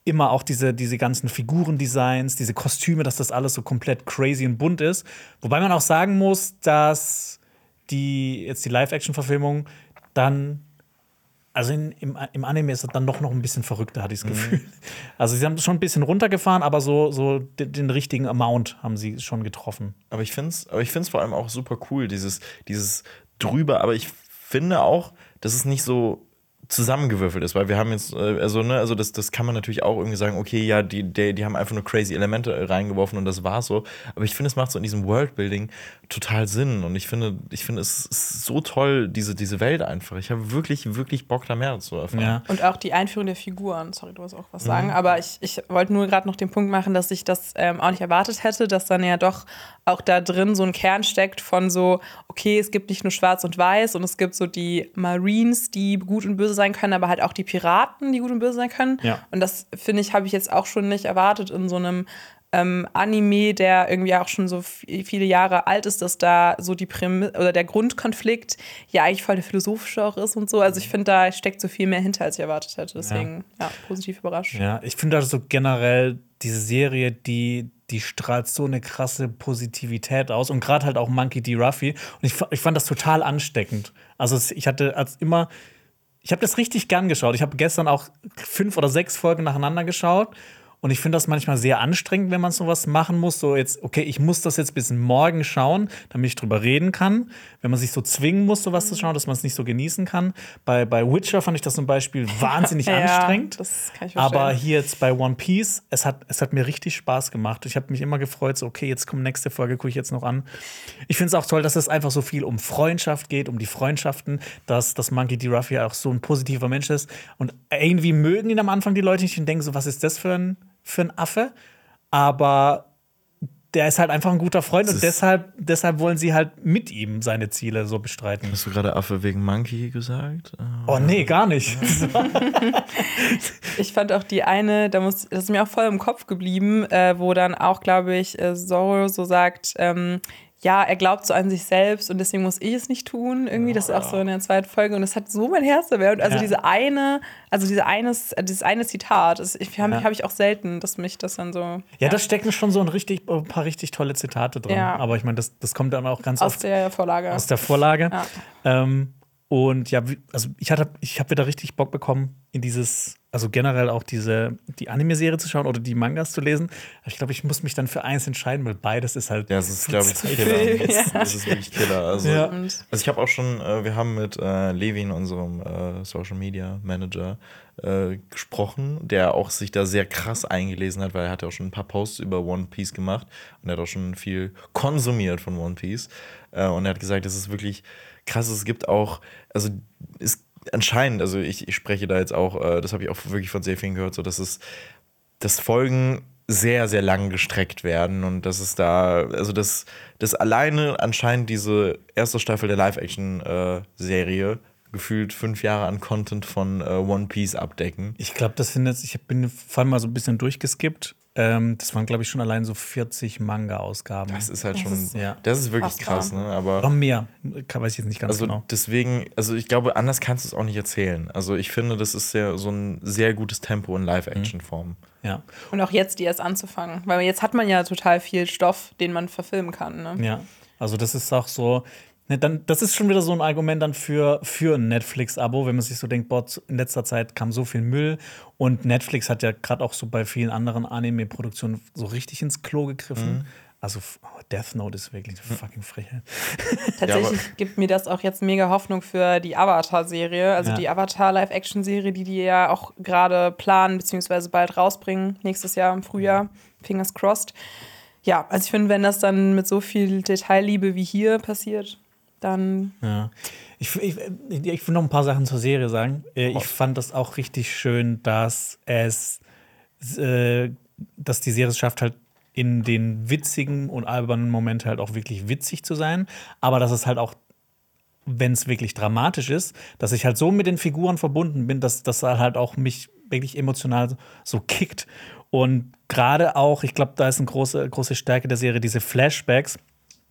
immer auch diese, diese ganzen Figurendesigns, diese Kostüme, dass das alles so komplett crazy und bunt ist. Wobei man auch sagen muss, dass die jetzt die Live-Action-Verfilmung dann, also in, im, im Anime ist es dann doch noch ein bisschen verrückter, hatte ich das Gefühl. Also sie haben es schon ein bisschen runtergefahren, aber so, so den, den richtigen Amount haben sie schon getroffen. Aber ich finde es aber ich find's vor allem auch super cool, dieses, dieses drüber. Aber ich finde auch, dass es nicht so zusammengewürfelt ist, weil wir haben jetzt, äh, also, ne, also das, das kann man natürlich auch irgendwie sagen, okay, ja, die, die, die haben einfach nur crazy Elemente reingeworfen und das war's so. Aber ich finde, es macht so in diesem Worldbuilding total Sinn. Und ich finde, ich finde, es ist so toll, diese, diese Welt einfach. Ich habe wirklich, wirklich Bock, da mehr zu erfahren. Ja. Und auch die Einführung der Figuren. Sorry, du wolltest auch was Mhm. sagen. Aber ich, ich wollte nur gerade noch den Punkt machen, dass ich das ähm, auch nicht erwartet hätte, dass dann ja doch auch da drin so ein Kern steckt von so, okay, es gibt nicht nur schwarz und weiß und es gibt so die Marines, die gut und böse sein können, aber halt auch die Piraten, die gut und böse sein können. Ja. Und das, finde ich, habe ich jetzt auch schon nicht erwartet in so einem ähm, Anime, der irgendwie auch schon so viele Jahre alt ist, dass da so die Prämisse oder der Grundkonflikt ja eigentlich voll der philosophische auch ist und so. Also ich finde, da steckt so viel mehr hinter, als ich erwartet hätte. Deswegen, ja, positiv überrascht. Ja, ich finde also generell diese Serie, die, die strahlt so eine krasse Positivität aus und gerade halt auch Monkey D. Ruffy. Und ich, ich fand das total ansteckend. Also ich hatte als immer, ich habe das richtig gern geschaut. Ich habe gestern auch fünf oder sechs Folgen nacheinander geschaut. Und ich finde das manchmal sehr anstrengend, wenn man sowas machen muss. So jetzt, okay, ich muss das jetzt bis morgen schauen, damit ich drüber reden kann. Wenn man sich so zwingen muss, sowas zu schauen, dass man es nicht so genießen kann. Bei, bei Witcher fand ich das zum Beispiel wahnsinnig Ja, anstrengend. das kann ich verstehen. Aber hier jetzt bei One Piece, es hat, es hat mir richtig Spaß gemacht. Ich habe mich immer gefreut, so, okay, jetzt kommt nächste Folge, gucke ich jetzt noch an. Ich finde es auch toll, dass es einfach so viel um Freundschaft geht, um die Freundschaften, dass, dass Monkey D. Ruffy auch so ein positiver Mensch ist. Und irgendwie mögen ihn am Anfang die Leute nicht und denken so, was ist das für ein, für ein Affe? Aber der ist halt einfach ein guter Freund Das und deshalb, deshalb wollen sie halt mit ihm seine Ziele so bestreiten. Hast du gerade Affe wegen Monkey gesagt? Oh nee, gar nicht. Ich fand auch die eine, da muss, das ist mir auch voll im Kopf geblieben, äh, wo dann auch, glaube ich, äh, Zorro so sagt, ähm, ja, er glaubt so an sich selbst und deswegen muss ich es nicht tun. Irgendwie, das ist auch so in der zweiten Folge und das hat so mein Herz erwärmt. Also Ja. diese eine, also diese eines, äh, dieses eine Zitat, das habe Ja. hab ich auch selten, dass mich das dann so Ja, da stecken schon so ein, richtig, ein paar richtig tolle Zitate drin. Ja. Aber ich meine, das, das kommt dann auch ganz aus oft der Vorlage. aus der Vorlage. Ja. Ähm, und ja, also ich hatte, ich habe wieder richtig Bock bekommen, in dieses, also generell auch diese, die Anime-Serie zu schauen oder die Mangas zu lesen. Ich glaube, ich muss mich dann für eins entscheiden, weil beides ist halt. Ja, das ist, glaube ich. Killer. Ja. Das ist wirklich Killer. Also, Ja. Also ich habe auch schon, äh, wir haben mit äh, Levin, unserem äh, Social Media Manager, äh, gesprochen, der auch sich da sehr krass eingelesen hat, weil er hat ja auch schon ein paar Posts über One Piece gemacht und er hat auch schon viel konsumiert von One Piece. Äh, und er hat gesagt, das ist wirklich krass. Es gibt auch, also es anscheinend, also ich, ich spreche da jetzt auch, äh, das habe ich auch wirklich von sehr vielen gehört, so dass es dass Folgen sehr, sehr lang gestreckt werden und dass es da, also dass, dass alleine anscheinend diese erste Staffel der Live-Action-Serie gefühlt fünf Jahre an Content von äh, One Piece abdecken. Ich glaube, das sind jetzt, ich bin vor allem mal so ein bisschen durchgeskippt. Ähm, das waren, glaube ich, schon allein so 40 Manga-Ausgaben. Das ist halt Das schon, ist ja. das ist wirklich krass, ne? Aber mehr. Kann, weiß ich jetzt nicht ganz also genau. deswegen, also ich glaube, anders kannst du es auch nicht erzählen. Also ich finde, das ist ja so ein sehr gutes Tempo in Live-Action-Form. Ja. Und auch jetzt die erst anzufangen. Weil jetzt hat man ja total viel Stoff, den man verfilmen kann. Ne? Ja, also das ist auch so. Ne, dann, das ist schon wieder so ein Argument dann für, für ein Netflix-Abo, wenn man sich so denkt, boah, in letzter Zeit kam so viel Müll und Netflix hat ja gerade auch so bei vielen anderen Anime-Produktionen so richtig ins Klo gegriffen. Also oh, Death Note ist wirklich eine fucking Frechheit. Tatsächlich gibt mir das auch jetzt mega Hoffnung für die Avatar-Serie. Also Ja. die Avatar-Live-Action-Serie, die die ja auch gerade planen, beziehungsweise bald rausbringen, nächstes Jahr im Frühjahr. Fingers crossed. Ja, also ich finde, wenn das dann mit so viel Detailliebe wie hier passiert, dann Ja. Ich, ich, ich will noch ein paar Sachen zur Serie sagen. Äh, Ich fand das auch richtig schön, dass es, äh, dass die Serie es schafft, halt in den witzigen und albernen Momenten halt auch wirklich witzig zu sein, aber dass es halt auch wenn es wirklich dramatisch ist, dass ich halt so mit den Figuren verbunden bin, dass das halt auch mich wirklich emotional so kickt. Und gerade auch, ich glaube, da ist eine große, große Stärke der Serie, diese Flashbacks,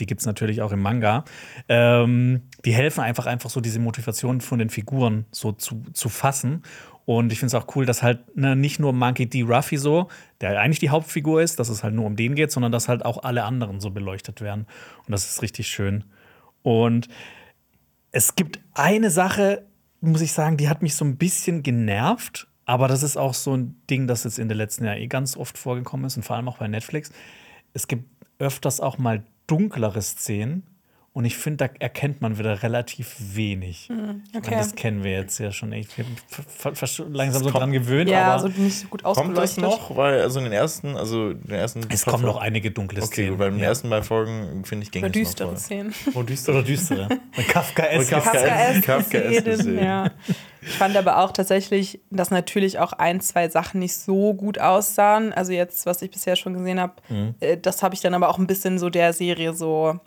die gibt es natürlich auch im Manga, ähm, die helfen einfach, einfach so diese Motivation von den Figuren so zu, zu fassen. Und ich finde es auch cool, dass halt ne, nicht nur Monkey D. Ruffy so, der eigentlich die Hauptfigur ist, dass es halt nur um den geht, sondern dass halt auch alle anderen so beleuchtet werden. Und das ist richtig schön. Und es gibt eine Sache, muss ich sagen, die hat mich so ein bisschen genervt. Aber das ist auch so ein Ding, das jetzt in den letzten Jahren eh ganz oft vorgekommen ist und vor allem auch bei Netflix. Es gibt öfters auch mal dunklere Szenen. Und ich finde, da erkennt man wieder relativ wenig. Ich meine, okay. das kennen wir jetzt ja schon echt. Ich bin langsam so kommt- dran gewöhnt, ja, aber so nicht so gut Kommt das noch? Weil, also in den ersten, also in den ersten es kommen noch einige dunkle Okay, Szenen. gut, weil in den ja. ersten beiden Folgen, finde ich, ging Oder es noch düstere voll. Szenen. Oh, düstere. Oder düstere. Kafka-esk. Kafka- Kafkaeske Kafkaeske Szenen, Szenen. ja. Ich fand aber auch tatsächlich, dass natürlich auch ein, zwei Sachen nicht so gut aussahen. Also jetzt, was ich bisher schon gesehen habe, äh, das habe ich dann aber auch ein bisschen so der Serie so.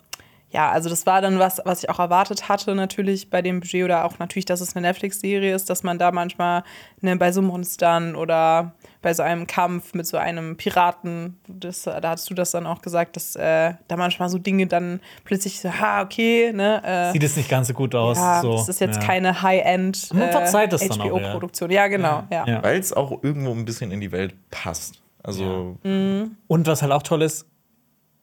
Ja, also das war dann was, was ich auch erwartet hatte natürlich bei dem Budget oder auch natürlich, dass es eine Netflix-Serie ist, dass man da manchmal ne, bei so Monstern oder bei so einem Kampf mit so einem Piraten, das, da hast du das dann auch gesagt, dass äh, da manchmal so Dinge dann plötzlich so, ha, okay, ne, äh, Sieht es nicht ganz so gut aus. ja, so. das ist jetzt ja. keine High-End Man verzeiht das dann auch, ja. HBO-Produktion. Ja, genau. Ja. Ja. Weil es auch irgendwo ein bisschen in die Welt passt. Also, Und was halt auch toll ist,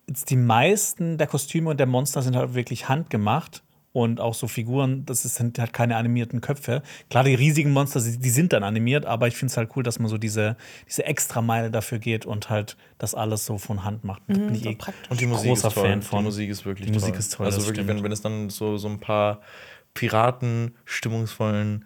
die meisten der Kostüme und der Monster sind halt wirklich handgemacht. Und auch so Figuren, das ist- sind halt keine animierten Köpfe. Klar, die riesigen Monster, die sind dann animiert, aber ich finde es halt cool, dass man so diese, diese Extrameile dafür geht und halt das alles so von Hand macht. Da bin ich eh und die Musik großer ist toll. Fan von. Die Musik ist wirklich Die Musik toll. ist toll, Also wirklich, stimmt. wenn, wenn es dann so, so ein paar Piraten, stimmungsvollen,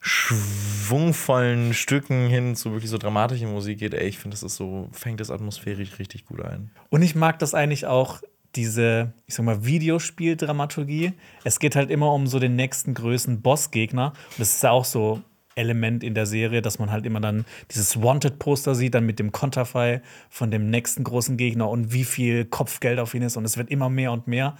schwungvollen Stücken hin zu wirklich so dramatischer Musik geht, ey, ich finde, das ist so, fängt das atmosphärisch richtig gut ein. Und ich mag das eigentlich auch, diese, ich sag mal, Videospieldramaturgie. Es geht halt immer um so den nächsten größten Bossgegner. Und das ist ja auch so Element in der Serie, dass man halt immer dann dieses Wanted-Poster sieht, dann mit dem Konterfei von dem nächsten großen Gegner und wie viel Kopfgeld auf ihn ist. Und es wird immer mehr und mehr.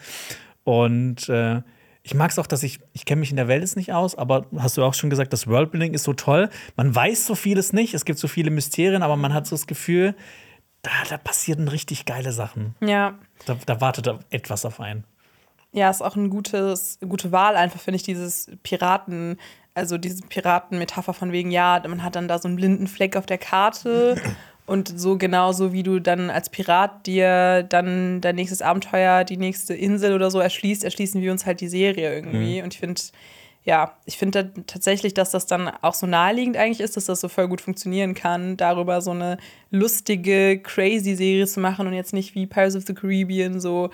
Und äh, ich mag es auch, dass ich, ich kenne mich in der Welt jetzt nicht aus, aber hast du auch schon gesagt, das Worldbuilding ist so toll. Man weiß so vieles nicht, es gibt so viele Mysterien, aber man hat so das Gefühl, da, da passieren richtig geile Sachen. Ja. Da, da wartet etwas auf einen. Ja, ist auch gutes, eine gute Wahl, einfach finde ich, dieses Piraten, also diese Piraten-Metapher von wegen, ja, man hat dann da so einen blinden Fleck auf der Karte und so genauso wie du dann als Pirat dir dann dein nächstes Abenteuer, die nächste Insel oder so erschließt, erschließen wir uns halt die Serie irgendwie. Und ich finde, ja, ich finde da tatsächlich, dass das dann auch so naheliegend eigentlich ist, dass das so voll gut funktionieren kann, darüber so eine lustige, crazy Serie zu machen und jetzt nicht wie Pirates of the Caribbean so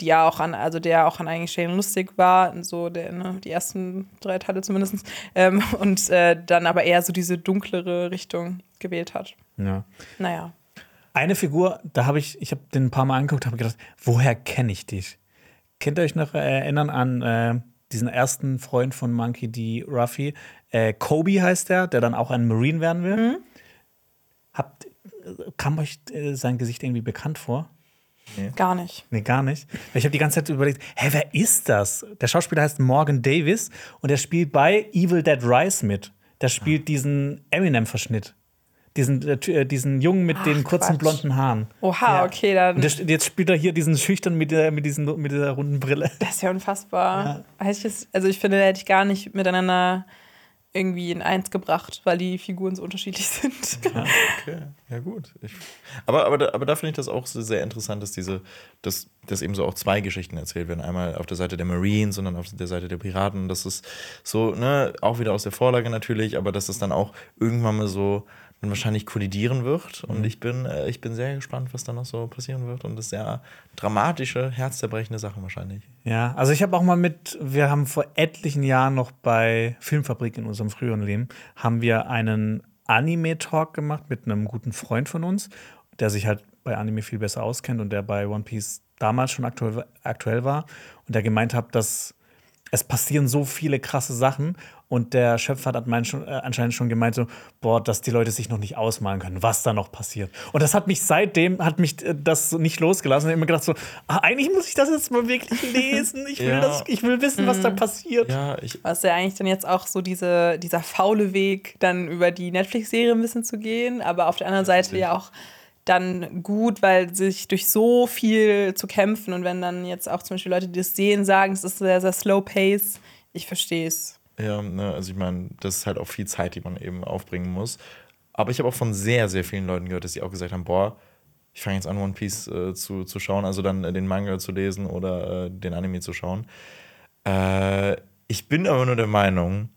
die ja auch an, also der auch an eigentlich Shane lustig war, so der, ne, die ersten drei Teile zumindest, ähm, und äh, dann aber eher so diese dunklere Richtung gewählt hat. Ja. Naja. Eine Figur, da habe ich, ich habe den ein paar Mal angeguckt, habe gedacht, woher kenne ich dich? Kennt ihr euch noch erinnern an äh, diesen ersten Freund von Monkey D. Ruffy? Äh, Kobe heißt der, der dann auch ein Marine werden will. Habt, kam euch äh, sein Gesicht irgendwie bekannt vor? Gar nicht. Nee, gar nicht. Ich habe die ganze Zeit überlegt, hä, wer ist das? Der Schauspieler heißt Morgan Davis und der spielt bei Evil Dead Rise mit. Der spielt diesen Eminem-Verschnitt. Diesen, äh, äh, diesen Jungen mit den kurzen Quatsch. blonden Haaren. Oha, okay, dann. Und der, jetzt spielt er hier diesen Schüchtern mit, der, mit, diesen, mit dieser runden Brille. Das ist ja unfassbar. Heißt jetzt- Also ich finde, da hätte ich gar nicht miteinander irgendwie in eins gebracht, weil die Figuren so unterschiedlich sind. Okay, ja gut. Ich, aber, aber, da, aber da finde ich das auch so sehr interessant, dass diese, dass, dass eben so auch zwei Geschichten erzählt werden. Einmal auf der Seite der Marines und dann auf der Seite der Piraten. Das ist so, ne, auch wieder aus der Vorlage natürlich, aber dass es dann auch irgendwann mal so dann wahrscheinlich kollidieren wird. Und ich bin, äh, ich bin sehr gespannt, was da noch so passieren wird. Und das ist sehr dramatische, herzzerbrechende Sachen wahrscheinlich. Ja, also ich habe auch mal mit, wir haben vor etlichen Jahren noch bei Filmfabrik in unserem früheren Leben, haben wir einen Anime-Talk gemacht mit einem guten Freund von uns, der sich halt bei Anime viel besser auskennt und der bei One Piece damals schon aktuell, aktuell war und der gemeint hat, dass es passieren so viele krasse Sachen und der Schöpfer hat mein, schon, äh, anscheinend schon gemeint so, boah, dass die Leute sich noch nicht ausmalen können, was da noch passiert. Und das hat mich seitdem, hat mich äh, das so nicht losgelassen. Ich habe immer gedacht so, ah, eigentlich muss ich das jetzt mal wirklich lesen. Ich will, Ja. das, ich will wissen, was da passiert. Ja, ich, Was ja eigentlich dann jetzt auch so diese, dieser faule Weg, dann über die Netflix-Serie ein bisschen zu gehen, aber auf der anderen Seite ja auch dann gut, weil sich durch so viel zu kämpfen und wenn dann jetzt auch zum Beispiel Leute, die das sehen, sagen, es ist sehr, sehr slow pace, ich verstehe es. Ja, ne, also ich meine, das ist halt auch viel Zeit, die man eben aufbringen muss. Aber ich habe auch von sehr, sehr vielen Leuten gehört, dass sie auch gesagt haben, boah, ich fange jetzt an, One Piece äh, zu, zu schauen, also dann äh, den Manga zu lesen oder äh, den Anime zu schauen. Äh, ich bin aber nur der Meinung,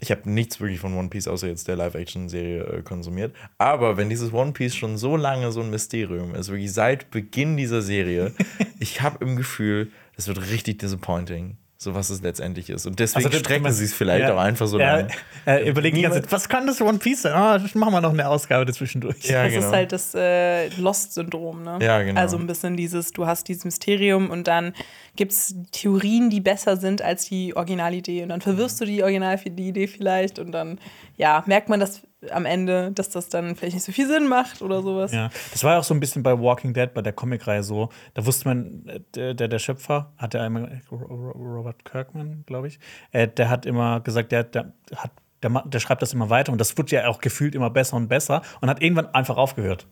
ich habe nichts wirklich von One Piece außer jetzt der Live-Action-Serie äh, konsumiert. Aber wenn dieses One Piece schon so lange so ein Mysterium ist, wirklich seit Beginn dieser Serie, ich habe im Gefühl, es wird richtig disappointing, so was es letztendlich ist. Und deswegen Also, strecken sie es vielleicht ja, auch einfach so ja, lange. Äh, überlegen die ganze Zeit, was kann das One Piece sein? Ah, machen wir noch eine Ausgabe dazwischendurch. Ja, Das genau. ist halt das äh, Lost-Syndrom, ne? Ja, genau. Also ein bisschen dieses, du hast dieses Mysterium und dann gibt es Theorien, die besser sind als die Originalidee. Und dann verwirrst du die Originalidee vielleicht und dann, ja, merkt man das am Ende, dass das dann vielleicht nicht so viel Sinn macht oder sowas. Ja, das war ja auch so ein bisschen bei Walking Dead, bei der Comicreihe so. Da wusste man, äh, der, der, Schöpfer hat ja einmal, Ro- Ro- Robert Kirkman, glaube ich, äh, der hat immer gesagt, der, der hat. Der, der schreibt das immer weiter und das wird ja auch gefühlt immer besser und besser und hat irgendwann einfach aufgehört.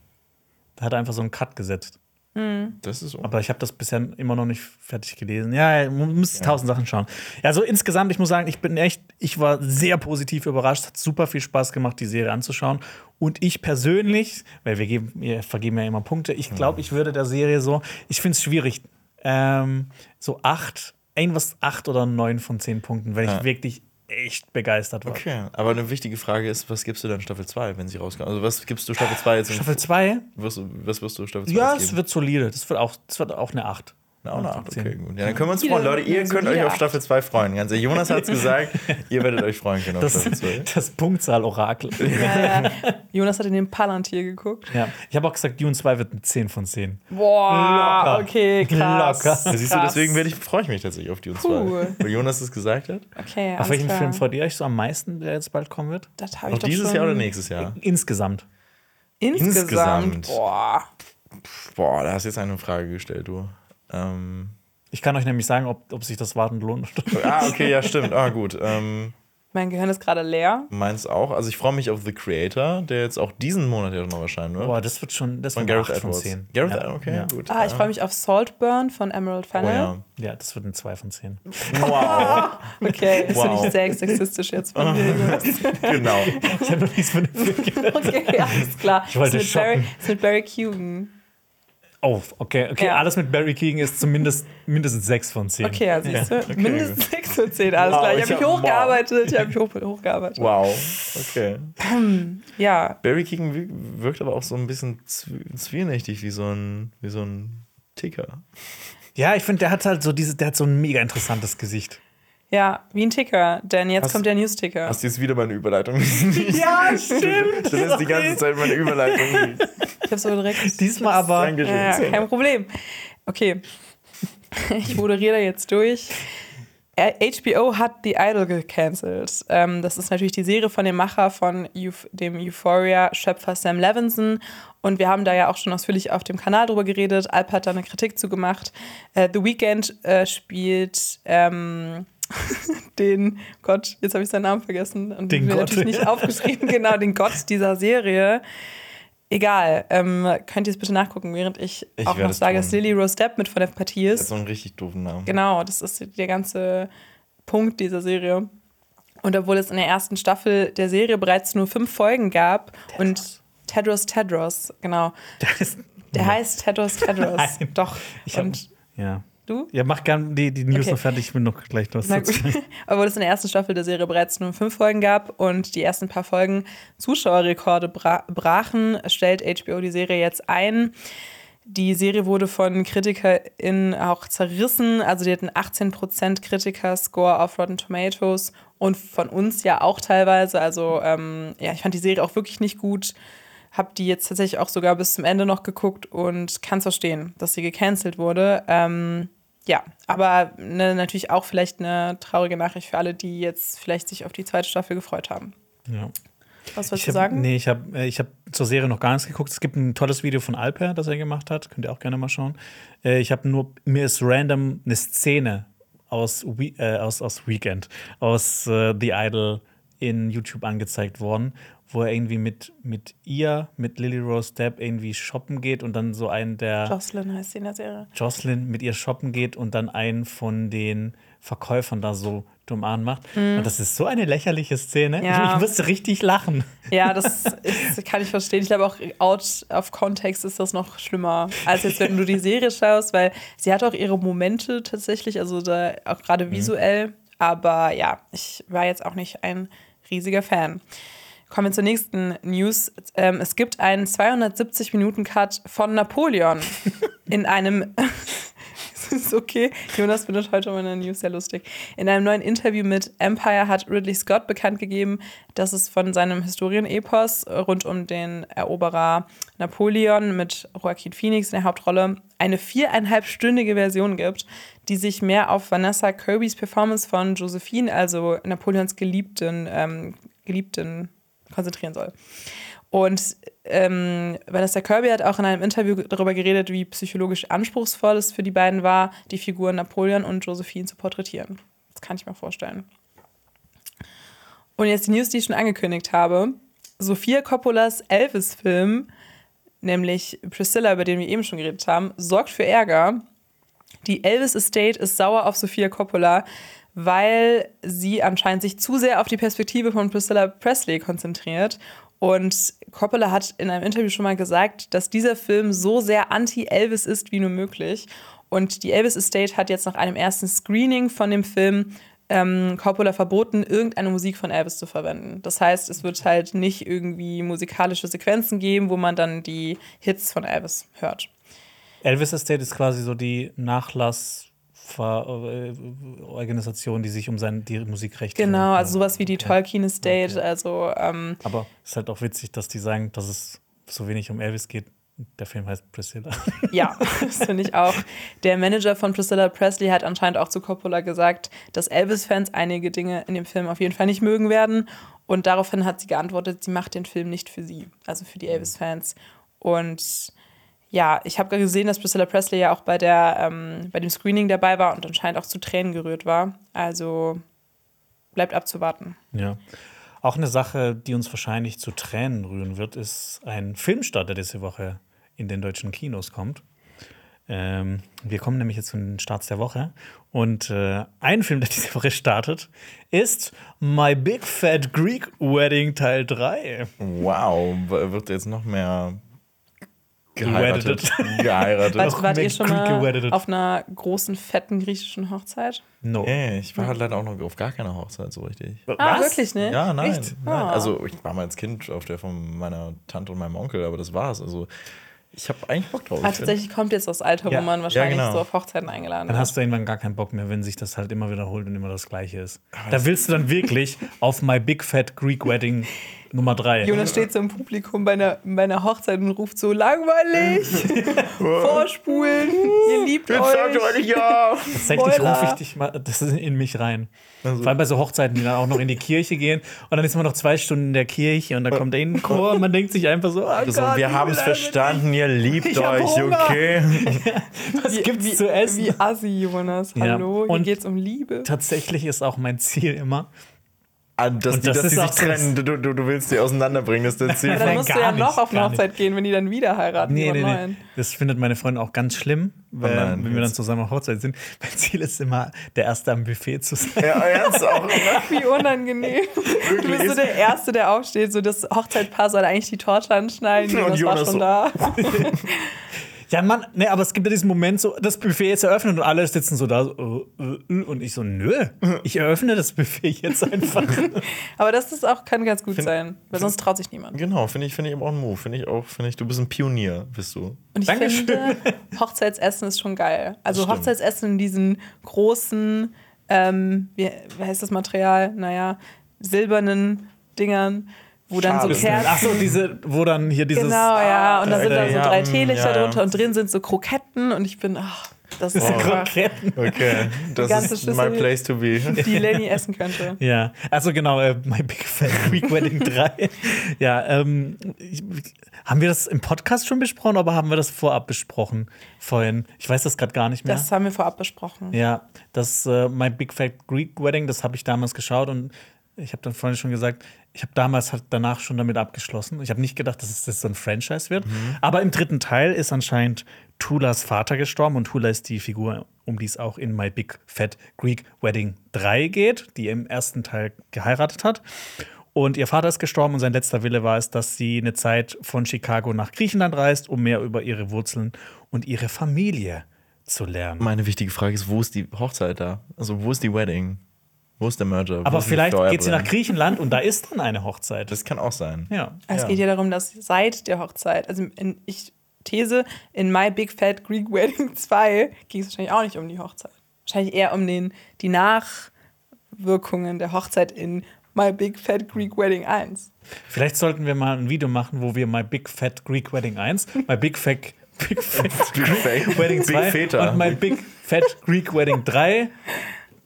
Da hat er einfach so einen Cut gesetzt. Das ist Aber ich habe das bisher immer noch nicht fertig gelesen. Ja, man muss tausend Sachen schauen. Ja, also insgesamt, ich muss sagen, ich bin echt, ich war sehr positiv überrascht. Hat super viel Spaß gemacht, die Serie anzuschauen. Und ich persönlich, weil wir, geben, wir vergeben ja immer Punkte, ich glaube, ich würde der Serie so, ich finde es schwierig, ähm, so acht, irgendwas acht oder neun von zehn Punkten, weil ich Ja. wirklich echt begeistert war. Okay, aber eine wichtige Frage ist, was gibst du dann Staffel 2, wenn sie rauskommt? Also was gibst du Staffel 2 jetzt? im- Staffel 2, Wirst du, was wirst du Staffel 2 ja, jetzt es wird solide. Das wird auch, das wird auch eine acht. Auch eine Acht 8, von okay, 10. gut. Ja, dann können wir uns freuen. Leute, ihr könnt euch auf Staffel 2 freuen. Ganz ehrlich, Jonas hat es gesagt, ihr werdet euch freuen können auf Das, Staffel 2. das Punktzahl-Orakel. Ja, ja. Jonas hat in den Palantir geguckt. Ja. Ich habe auch gesagt, Dune 2 wird eine 10 von 10. Boah, Locker. okay, krass. Locker. Ja, siehst du, krass. deswegen werde ich, freue ich mich tatsächlich auf Dune 2. Puh. Weil Jonas es gesagt hat. Okay, Auf welchen klar. Film freut ihr euch so am meisten, der jetzt bald kommen wird? Das habe ich Noch doch dieses schon Jahr oder nächstes Jahr? Insgesamt. Insgesamt. Insgesamt. Boah. Boah, da hast du jetzt eine Frage gestellt, du. Ähm, Ich kann euch nämlich sagen, ob, ob sich das Warten lohnt. ah, okay, ja, stimmt. Ah, gut. Ähm, Mein Gehirn ist gerade leer. meins auch. Also ich freue mich auf The Creator, der jetzt auch diesen Monat ja noch erscheinen wird. Boah, das wird schon das Von wird Gareth 8 von Edwards. 10. Gareth, ja. okay, ja. gut. Ah, ich freue mich auf Saltburn von Emerald Oh Fennel. ja. Ja, das wird eine 2 von 10. Wow, Okay, das Wow. finde ich sehr sexistisch jetzt von dir. Jonas. genau. Ich habe noch nichts von dem Film gehört. Okay, alles klar. Ich wollte ist, mit Barry, shoppen. ist mit Barry Keoghan. Oh, okay, okay. Ja. Alles mit Barry Keegan ist zumindest mindestens 6 von 10. Okay, ja, siehst du. Mindestens 6 von 10, alles Wow, klar. Ich habe mich hab- hochgearbeitet. Ich habe mich hoch, hochgearbeitet. Wow. Okay. Ja, Barry Keegan wir- wirkt aber auch so ein bisschen zw- zwielichtig wie so ein, wie so ein Ticker. Ja, ich finde, der hat halt so diese, der hat so ein mega interessantes Gesicht. Ja, wie ein Ticker. Denn jetzt Hast- kommt der News-Ticker. Hast du jetzt wieder meine Überleitung? Ja, stimmt. Das ist die ganze Zeit meine Überleitung. Ich habe so direkt. Diesmal aber. Ja, kein Problem. Okay. Ich moderiere da jetzt durch. Äh, HBO hat The Idol gecancelt. Ähm, das ist natürlich die Serie von dem Macher von Euph dem Euphoria-Schöpfer Sam Levinson. Und wir haben da ja auch schon ausführlich auf dem Kanal drüber geredet. Alp hat da eine Kritik zugemacht. Äh, The Weeknd äh, spielt ähm, den Gott, jetzt habe ich seinen Namen vergessen. Und Den Gott. natürlich nicht aufgeschrieben, genau, den Gott dieser Serie. Egal, ähm, könnt ihr es bitte nachgucken, während ich, Ich auch noch sage, tun. dass Lily Rose Depp mit von der Partie Das ist ist. so einen richtig doofen Namen. Genau, das ist der ganze Punkt dieser Serie. Und obwohl es in der ersten Staffel der Serie bereits nur fünf Folgen gab und Tedros Tedros, genau. Der ist, Der heißt Tedros Tedros. Doch. ich hab, und ja. Du? Ja, mach gern die, die News Okay. noch fertig. Ich will noch gleich was dazu. Obwohl es in der ersten Staffel der Serie bereits nur fünf Folgen gab und die ersten paar Folgen Zuschauerrekorde bra brachen, stellt HBO die Serie jetzt ein. Die Serie wurde von KritikerInnen auch zerrissen. Also die hatten 18% Kritiker-Score auf Rotten Tomatoes und von uns ja auch teilweise. Also ähm, ja, ich fand die Serie auch wirklich nicht gut. Hab die jetzt tatsächlich auch sogar bis zum Ende noch geguckt und kann es verstehen, dass sie gecancelt wurde. Ähm, ja, aber ne, natürlich auch vielleicht eine traurige Nachricht für alle, die jetzt vielleicht sich auf die zweite Staffel gefreut haben. Ja. Was wolltest du sagen? nee, ich habe ich hab zur Serie noch gar nichts geguckt. Es gibt ein tolles Video von Alper, das er gemacht hat. Könnt ihr auch gerne mal schauen. Äh, ich habe nur, mir ist random eine Szene aus, We äh, aus, aus Weekend, aus äh, The Idol in YouTube angezeigt worden, wo er irgendwie mit, mit ihr, mit Lily Rose Depp irgendwie shoppen geht und dann so einen der Jocelyn heißt sie in der Serie. Jocelyn mit ihr shoppen geht und dann einen von den Verkäufern da so dumm anmacht. Und das ist so eine lächerliche Szene. Mhm. Ja. Ich, musste richtig lachen. Ja, das ist, kann ich verstehen. Ich glaube auch, out of context ist das noch schlimmer, als jetzt, wenn du die Serie schaust, weil sie hat auch ihre Momente tatsächlich, also da auch gerade visuell. Aber ja, ich war jetzt auch nicht ein riesiger Fan. Kommen wir zur nächsten News. Ähm, es gibt einen 270-Minuten-Cut von Napoleon in einem. Ist okay. Jonas findet heute meine News sehr lustig. In einem neuen Interview mit Empire hat Ridley Scott bekannt gegeben, dass es von seinem Historienepos rund um den Eroberer Napoleon mit Joaquin Phoenix in der Hauptrolle eine viereinhalbstündige Version gibt, die sich mehr auf Vanessa Kirbys Performance von Josephine, also Napoleons Geliebten, ähm, Geliebten konzentrieren soll. Und ähm, Vanessa Kirby hat auch in einem Interview darüber geredet, wie psychologisch anspruchsvoll es für die beiden war, die Figuren Napoleon und Josephine zu porträtieren. Das kann ich mir vorstellen. Und jetzt die News, die ich schon angekündigt habe. Sofia Coppolas Elvis-Film, nämlich Priscilla, über den wir eben schon geredet haben, sorgt für Ärger. Die Elvis Estate ist sauer auf Sofia Coppola, weil sie anscheinend sich zu sehr auf die Perspektive von Priscilla Presley konzentriert. Und Coppola hat in einem Interview schon mal gesagt, dass dieser Film so sehr anti-Elvis ist wie nur möglich. Und die Elvis Estate hat jetzt nach einem ersten Screening von dem Film ähm, Coppola verboten, irgendeine Musik von Elvis zu verwenden. Das heißt, es wird halt nicht irgendwie musikalische Sequenzen geben, wo man dann die Hits von Elvis hört. Elvis Estate ist quasi so die Nachlassorganisation, die sich um sein, die Musikrechte Genau, kümmert. also sowas wie die Tolkien Estate. Also, ähm, Aber es ist halt auch witzig, dass die sagen, dass es so wenig um Elvis geht. Der Film heißt Priscilla. ja, das finde ich auch. Der Manager von Priscilla Presley hat anscheinend auch zu Coppola gesagt, dass Elvis-Fans einige Dinge in dem Film auf jeden Fall nicht mögen werden. Und daraufhin hat sie geantwortet, sie macht den Film nicht für sie, also für die Elvis-Fans. Und ja, ich habe gesehen, dass Priscilla Presley ja auch bei, der, ähm, bei dem Screening dabei war und anscheinend auch zu Tränen gerührt war. Also bleibt abzuwarten. Ja. Auch eine Sache, die uns wahrscheinlich zu Tränen rühren wird, ist ein Filmstart, der diese Woche in den deutschen Kinos kommt. Ähm, wir kommen nämlich jetzt zu den Starts der Woche. Und äh, ein Film, der diese Woche startet, ist My Big Fat Greek Wedding Teil 3. Wow, wird jetzt noch mehr geheiratet. Gewedded. geheiratet. Wart, wart ihr schon mal auf einer großen, fetten griechischen Hochzeit? No. Nee, ich war halt leider auch noch auf gar keiner Hochzeit so richtig. Ah, wirklich, ne? Ja, nein. Nein. Ah. Also ich war mal als Kind auf der von meiner Tante und meinem Onkel, aber das war's. Also ich habe eigentlich Bock drauf. Find- tatsächlich kommt jetzt das Alter, Ja. wo man wahrscheinlich Ja, genau. so auf Hochzeiten eingeladen Dann wird. hast du irgendwann gar keinen Bock mehr, wenn sich das halt immer wiederholt und immer das Gleiche ist. Da willst du dann wirklich auf My Big Fat Greek Wedding Nummer 3. Jonas steht so im Publikum bei einer, bei einer Hochzeit und ruft so langweilig, vorspulen, ihr liebt Jetzt sagt euch. euch ja. Tatsächlich rufe ich dich mal das ist in mich rein. Vor allem bei so Hochzeiten, die dann auch noch in die Kirche gehen. Und dann ist man noch zwei Stunden in der Kirche und dann kommt der Chor und man denkt sich einfach so, oh Also, Gott, wir haben es verstanden, ihr liebt Ich euch, okay? nicht. Was gibt's wie, zu essen? Wie assi, Jonas. Ja. Hallo, hier Und- geht's um Liebe. Tatsächlich ist auch mein Ziel immer, Ah, Dass Und die, das dass die sich trennen, du, du, du willst die auseinanderbringen, das ist dein Ziel. Ja, dann Nein, musst du ja noch nicht, auf eine nicht. Hochzeit gehen, wenn die dann wieder heiraten. Nee, nee, nee. Das findet meine Freundin auch ganz schlimm, wenn, nein, wenn wir dann zusammen auf Hochzeit sind. Mein Ziel ist immer, der Erste am Buffet zu sein. Ja, ernst auch. ne? Wie unangenehm. Du bist so der Erste, der aufsteht. So das Hochzeitpaar soll eigentlich die Torte anschneiden. Und Jonas war Jonas schon so. da. Ja, Mann, ne, aber es gibt ja diesen Moment, so, das Buffet ist eröffnet und alle sitzen so da so, äh, äh, und ich so, nö, ich eröffne das Buffet jetzt einfach. Aber das ist auch, kann ganz gut sein, weil sonst traut sich niemand. Genau, finde ich, finde ich aber auch ein Move. Finde ich auch, finde ich, du bist ein Pionier, bist du. Und ich Dankeschön. finde, Hochzeitsessen ist schon geil. Also. Hochzeitsessen in diesen großen, ähm, wie, wie heißt das Material? Naja, silbernen Dingern, wo dann so. Kerzen. Ach so, diese, wo dann hier dieses. Genau, ja. Und da sind da so ja, drei mm, Teelichter ja, ja. drunter und drin sind so Kroketten und ich bin, ach, das ist einfach, Kroketten. Okay, das ist my Schüssel. place to be. die Lenny essen könnte. Ja, also genau, äh, My Big Fat Greek Wedding 3. Ja, ähm, ich, haben wir das im Podcast schon besprochen, aber haben wir das vorab besprochen vorhin? Ich weiß das gerade gar nicht mehr. Das haben wir vorab besprochen. Ja, das äh, My Big Fat Greek Wedding, das habe ich damals geschaut und ich habe dann vorhin schon gesagt, ich habe damals halt danach schon damit abgeschlossen. Ich habe nicht gedacht, dass es das so ein Franchise wird. Aber im dritten Teil ist anscheinend Tulas Vater gestorben und Tula ist die Figur, um die es auch in My Big Fat Greek Wedding 3 geht, die im ersten Teil geheiratet hat. Und ihr Vater ist gestorben und sein letzter Wille war es, dass sie eine Zeit von Chicago nach Griechenland reist, um mehr über ihre Wurzeln und ihre Familie zu lernen. Meine wichtige Frage ist, wo ist die Hochzeit da? Also, wo ist die Wedding? Wo ist der Merger? Aber vielleicht geht sie nach Griechenland und da ist dann eine Hochzeit. Das kann auch sein. ja. Es Ja. geht ja darum, dass seit der Hochzeit, also in, ich These, in My Big Fat Greek Wedding 2 ging es wahrscheinlich auch nicht um die Hochzeit. Wahrscheinlich eher um den, die Nachwirkungen der Hochzeit in My Big Fat Greek Wedding 1. Vielleicht sollten wir mal ein Video machen, wo wir My Big Fat Greek Wedding 1, My Big Fat, Big Fat Greek Wedding Big 2 Feta. und My Big Fat Greek Wedding 3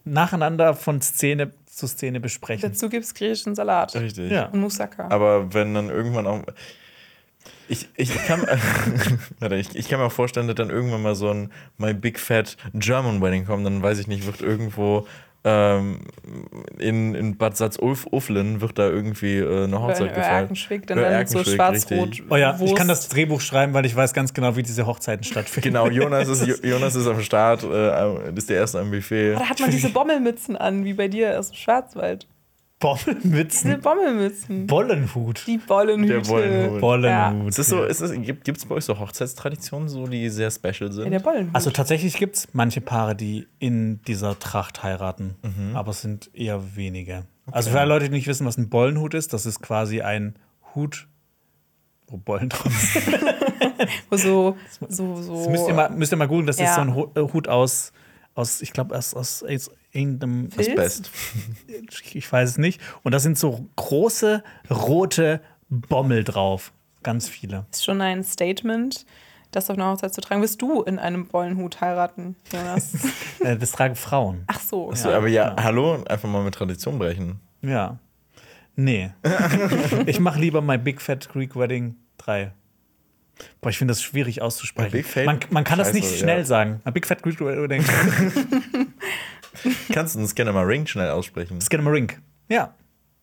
nacheinander von Szene zu Szene besprechen. Dazu gibt es griechischen Salat Richtig. Ja. und Moussaka. Aber wenn dann irgendwann auch. Ich, ich, kann, warte, ich, ich kann mir auch vorstellen, dass dann irgendwann mal so ein My Big Fat German Wedding kommt. Dann weiß ich nicht, wird irgendwo ähm, in, in Bad Salzuflen wird da irgendwie äh, eine Hochzeit gefeiert. Erkenschwick, dann, so schwarz-rot. Oh ja, ich kann das Drehbuch schreiben, weil ich weiß ganz genau, wie diese Hochzeiten stattfinden. Genau, Jonas ist, Jo- Jonas ist am Start, äh, ist der Erste am Buffet. Da hat man diese Bommelmützen an, wie bei dir aus dem Schwarzwald. Diese Bommelmützen. Bommelmützen. Bollenhut. Die Bollenhüte. Der Bollenhut. Bollenhut. Ist das so, ist das, gibt es bei euch so Hochzeitstraditionen, so, die sehr special sind? Ja, der Bollenhut. Also tatsächlich gibt es manche Paare, die in dieser Tracht heiraten, Mhm. aber es sind eher wenige. Also für alle Leute, die nicht wissen, was ein Bollenhut ist, das ist quasi ein Hut Wo Bollen drauf sind. Wo so, so, so. Das müsst ihr mal, müsst ihr mal googeln, das ist Ja. so ein äh, Hut aus, aus ich glaube, aus, aus, aus irgendeinem. Filz? Best. Ich weiß es nicht. Und da sind so große rote Bommel drauf. Ganz viele. ist schon ein Statement, das auf einer Hochzeit zu tragen. Wirst du in einem Bollenhut heiraten, Jonas? Äh, Das tragen Frauen. Ach so. So, aber ja, hallo, einfach mal mit Tradition brechen. Ja. Nee. ich mache lieber My Big Fat Greek Wedding 3. Boah, ich finde das schwierig auszusprechen. Big Fat- man, man kann das nicht Scheiße, schnell ja. sagen. My Big Fat Greek Wedding. Kannst du den Scanner mal Ring schnell aussprechen? Skinamarink. Ja.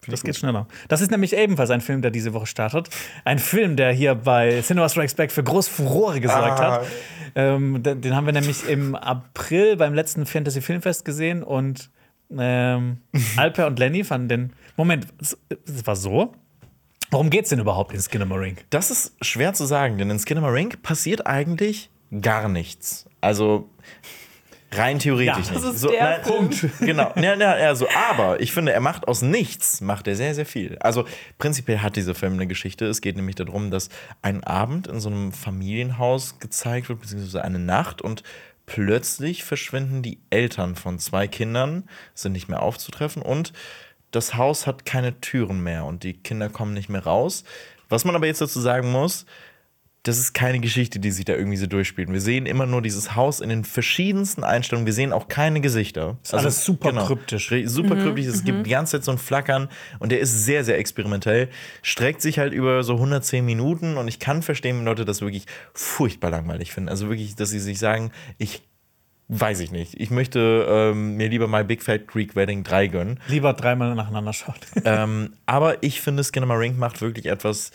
Das geht schneller. Das ist nämlich ebenfalls ein Film, der diese Woche startet. Ein Film, der hier bei Cinema Strikes Back für groß Furore gesorgt Ah. hat. Ähm, den, haben wir nämlich im April beim letzten Fantasy Filmfest gesehen und ähm, Alper und Lenny fanden den. Moment, es war so. Worum geht's denn überhaupt in Skinamarink? Das ist schwer zu sagen, denn in Skinamarink passiert eigentlich gar nichts. Also rein theoretisch Ja, nicht. das ist so, der nein. Punkt. Genau. Ja, ja, ja, so, aber ich finde, er macht aus nichts, macht er sehr, sehr viel. Also prinzipiell hat dieser Film eine Geschichte. Es geht nämlich darum, dass ein Abend in so einem Familienhaus gezeigt wird, beziehungsweise eine Nacht und plötzlich verschwinden die Eltern von zwei Kindern, sind nicht mehr aufzutreffen und das Haus hat keine Türen mehr und die Kinder kommen nicht mehr raus. Was man aber jetzt dazu sagen muss, das ist keine Geschichte, die sich da irgendwie so durchspielt. Wir sehen immer nur dieses Haus in den verschiedensten Einstellungen. Wir sehen auch keine Gesichter. Ist alles super kryptisch. Re- Super kryptisch. Es gibt die ganze Zeit so ein Flackern und der ist sehr, sehr experimentell. Streckt sich halt über so 110 Minuten und ich kann verstehen, wenn Leute das wirklich furchtbar langweilig finden. Also wirklich, dass sie sich sagen, ich weiß ich nicht. Ich möchte ähm, mir lieber My Big Fat Greek Wedding 3 gönnen. Lieber dreimal nacheinander schaut. ähm, aber ich finde, Skinamarink macht wirklich etwas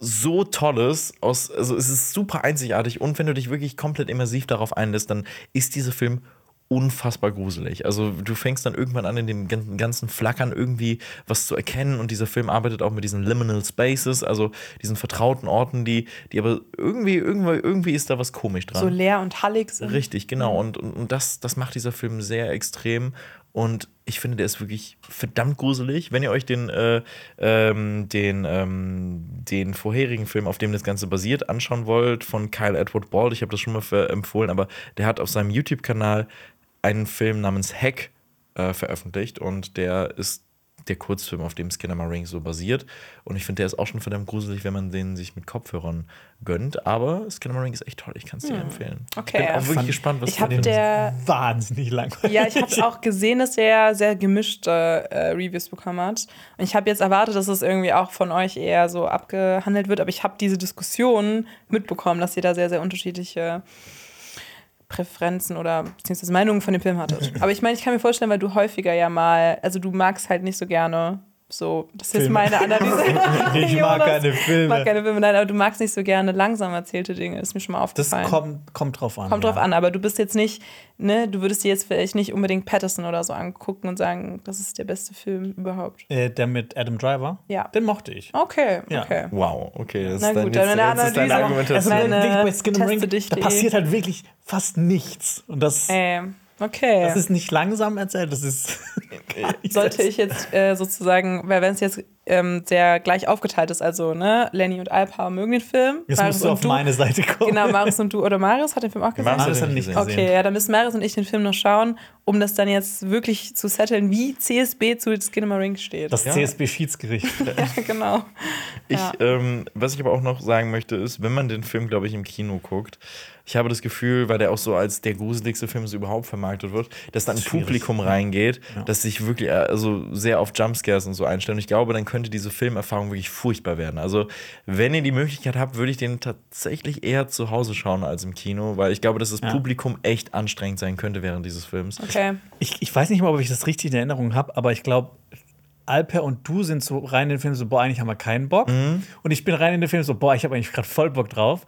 so Tolles aus, also es ist super einzigartig und wenn du dich wirklich komplett immersiv darauf einlässt, dann ist dieser Film unfassbar gruselig. Also du fängst dann irgendwann an, in dem gan- ganzen Flackern irgendwie was zu erkennen und dieser Film arbeitet auch mit diesen Liminal Spaces, also diesen vertrauten Orten, die, die aber irgendwie, irgendwie, irgendwie ist da was komisch dran. So leer und hallig sind. Richtig, genau. Und, und, und das, das macht dieser Film sehr extrem. Und ich finde, der ist wirklich verdammt gruselig. Wenn ihr euch den, äh, ähm, den, ähm, den vorherigen Film, auf dem das Ganze basiert, anschauen wollt, von Kyle Edward Bald, ich habe das schon mal empfohlen, aber der hat auf seinem YouTube-Kanal einen Film namens Hack äh, veröffentlicht und der ist der Kurzfilm, auf dem Skinamarink so basiert. Und ich finde, der ist auch schon verdammt gruselig, wenn man den sich mit Kopfhörern gönnt. Aber Skinamarink ist echt toll. Ich kann es dir empfehlen. Hm. Okay. Ich bin auch wirklich Fand- gespannt, was Ich du der. Wahnsinnig langweilig. Ja, ich habe auch gesehen, dass der sehr gemischte äh, Reviews bekommen hat. Und ich habe jetzt erwartet, dass es irgendwie auch von euch eher so abgehandelt wird. Aber ich habe diese Diskussion mitbekommen, dass ihr da sehr, sehr unterschiedliche Präferenzen oder beziehungsweise Meinungen von dem Film hattet. Aber ich meine, ich kann mir vorstellen, weil du häufiger ja mal, also du magst halt nicht so gerne so, das ist jetzt meine Analyse. Ich mag keine Filme. mag keine Filme, nein, aber du magst nicht so gerne langsam erzählte Dinge, ist mir schon mal Das aufgefallen. kommt, kommt drauf an. Kommt ja. drauf an, aber du bist jetzt nicht, ne, du würdest dir jetzt vielleicht nicht unbedingt Patterson oder so angucken und sagen, das ist der beste Film überhaupt. Äh, der mit Adam Driver? Ja. Den mochte ich. Okay, Ja. okay. Wow, okay. Das Na ist gut, deine Analyse. Also, Argumentation. Meine wirklich bei Skin Ring, dich, da passiert halt wirklich fast nichts. Und das, Ähm, okay. das ist nicht langsam erzählt, das ist. nicht Sollte ich jetzt äh, sozusagen, weil wenn es jetzt ähm, sehr gleich aufgeteilt ist, also ne, Lenny und Alpa mögen den Film. Jetzt Marius musst du auf meine Seite kommen. Genau, Marius und du oder Marius hat den Film auch gesehen. Marius hat nicht gesehen. Okay, ja, dann müssen Marius und ich den Film noch schauen, um das dann jetzt wirklich zu setteln, wie CSB zu Skinamarink steht. Das Ja. CSB-Schiedsgericht. ja, genau. Ich, Ja. ähm, was ich aber auch noch sagen möchte, ist, wenn man den Film, glaube ich, im Kino guckt, ich habe das Gefühl, weil der auch so als der gruseligste Film so überhaupt vermarktet wird, dass dann ein Schwierig. Publikum reingeht, das sich wirklich äh, also sehr auf Jumpscares und so einstellt. Und ich glaube, dann könnte diese Filmerfahrung wirklich furchtbar werden. Also, wenn ihr die Möglichkeit habt, würde ich den tatsächlich eher zu Hause schauen als im Kino, weil ich glaube, dass das Ja. Publikum echt anstrengend sein könnte während dieses Films. Okay. Ich, ich weiß nicht mal, ob ich das richtig in Erinnerung habe, aber ich glaube, Alper und du sind so rein in den Film so, boah, eigentlich haben wir keinen Bock. Mhm. Und ich bin rein in den Film so, boah, ich habe eigentlich gerade voll Bock drauf.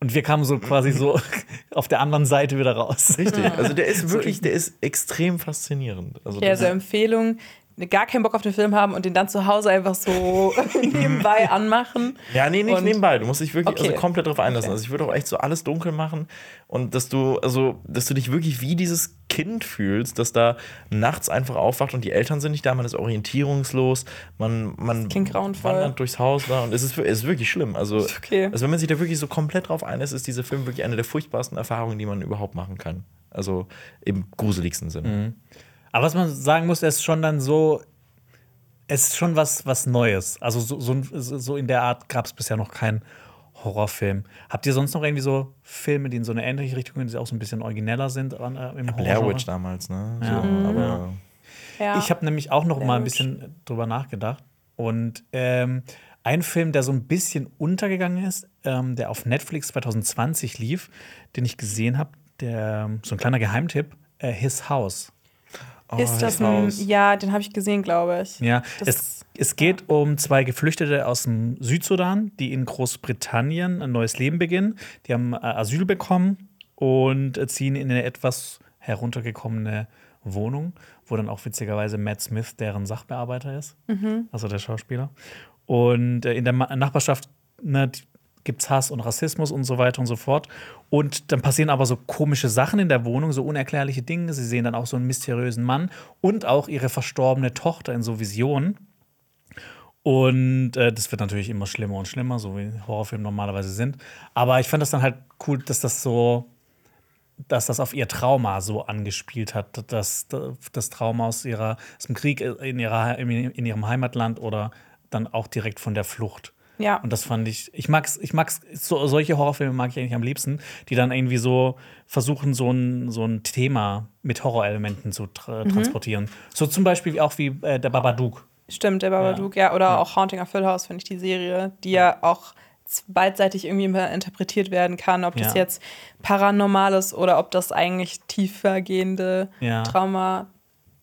Und wir kamen so quasi so auf der anderen Seite wieder raus. Richtig. Also, der ist wirklich, der ist extrem faszinierend. Also, Okay, das- also Empfehlung, gar keinen Bock auf den Film haben und den dann zu Hause einfach so nebenbei anmachen. Ja, nee, nicht Und- nebenbei. Du musst dich wirklich Okay. also komplett darauf einlassen. Okay. Also ich würde auch echt so alles dunkel machen und dass du, also, dass du dich wirklich wie dieses Kind fühlst, das da nachts einfach aufwacht und die Eltern sind nicht da, man ist orientierungslos, man, man wandert durchs Haus da und es ist, es ist wirklich schlimm. Also, okay. also wenn man sich da wirklich so komplett drauf einlässt, ist dieser Film wirklich eine der furchtbarsten Erfahrungen, die man überhaupt machen kann. Also im gruseligsten Sinne. Aber was man sagen muss, er ist schon dann so, es ist schon was, was Neues. Also so, so, so in der Art gab es bisher noch keinen Horrorfilm. Habt ihr sonst noch irgendwie so Filme, die in so eine ähnliche Richtung gehen, die auch so ein bisschen origineller sind äh, im Blair Horror? Witch damals, ne? Ja. So, aber Ja. Ich habe nämlich auch noch Blair mal ein Witch. bisschen drüber nachgedacht. Und ähm, ein Film, der so ein bisschen untergegangen ist, ähm, der auf Netflix 2020 lief, den ich gesehen habe, der so ein kleiner Geheimtipp, äh, His House. Oh, ist das ein, ja, den habe ich gesehen, glaube ich. Ja, Das- es, es geht um zwei Geflüchtete aus dem Südsudan, die in Großbritannien ein neues Leben beginnen. Die haben äh, Asyl bekommen und ziehen in eine etwas heruntergekommene Wohnung, wo dann auch witzigerweise Matt Smith deren Sachbearbeiter ist, also der Schauspieler. Und äh, in der Nachbarschaft ne, gibt es Hass und Rassismus und so weiter und so fort. Und dann passieren aber so komische Sachen in der Wohnung, so unerklärliche Dinge. Sie sehen dann auch so einen mysteriösen Mann und auch ihre verstorbene Tochter in so Visionen. Und äh, das wird natürlich immer schlimmer und schlimmer, so wie Horrorfilme normalerweise sind. Aber ich fand das dann halt cool, dass das so, dass das auf ihr Trauma so angespielt hat, dass das Trauma aus ihrer aus dem Krieg in ihrer in, in ihrem Heimatland oder dann auch direkt von der Flucht. Ja. Und das fand ich, ich mag's, ich mag's, so, solche Horrorfilme mag ich eigentlich am liebsten, die dann irgendwie so versuchen, so ein, so ein Thema mit Horrorelementen zu tra transportieren. So zum Beispiel auch wie äh, der Babadook. Stimmt, der Babadook, ja. Oder auch Haunting of Hill House, finde ich die Serie, die ja auch z- beidseitig irgendwie interpretiert werden kann, ob das Ja. jetzt paranormal ist oder ob das eigentlich tiefergehende Ja. Trauma.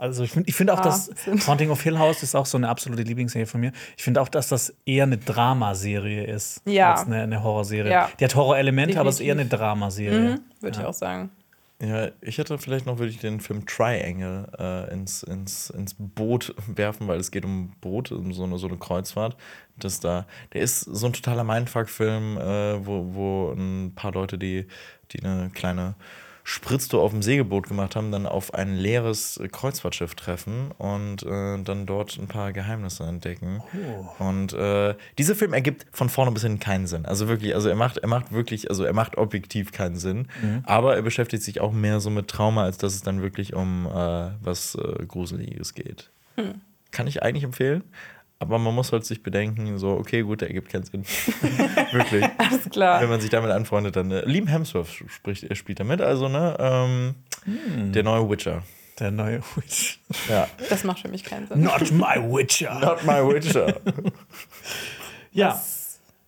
Also ich finde ich find auch, Ah, dass sind- Haunting of Hill House ist auch so eine absolute Lieblingsserie von mir. Ich finde auch, dass das eher eine Dramaserie ist Ja. als eine, eine Horrorserie. Ja. Die hat Horrorelemente, aber es ist eher eine. Dramaserie. Mhm, Würde ich auch sagen. Ja, ich hätte vielleicht noch, würde ich den Film Triangle äh, ins, ins, ins Boot werfen, weil es geht um ein Boot, um so eine, so eine Kreuzfahrt. Das da, der ist so ein totaler Mindfuck-Film, äh, wo, wo ein paar Leute, die, die eine kleine Spritztour auf dem Segelboot gemacht haben, dann auf ein leeres Kreuzfahrtschiff treffen und äh, dann dort ein paar Geheimnisse entdecken. Und äh, dieser Film ergibt von vorne bis hinten keinen Sinn. Also wirklich, also er macht, er macht wirklich, also er macht objektiv keinen Sinn. Aber er beschäftigt sich auch mehr so mit Trauma, als dass es dann wirklich um äh, was äh, Gruseliges geht. Kann ich eigentlich empfehlen. Aber man muss halt sich bedenken, so, okay, gut, der ergibt keinen Sinn. wirklich. Alles klar. Wenn man sich damit anfreundet, dann. Äh, Liam Hemsworth spricht, er spielt damit, also, ne? Ähm, Der neue Witcher. Der neue Witch. Ja. Das macht für mich keinen Sinn. Not my Witcher. Not my Witcher. ja.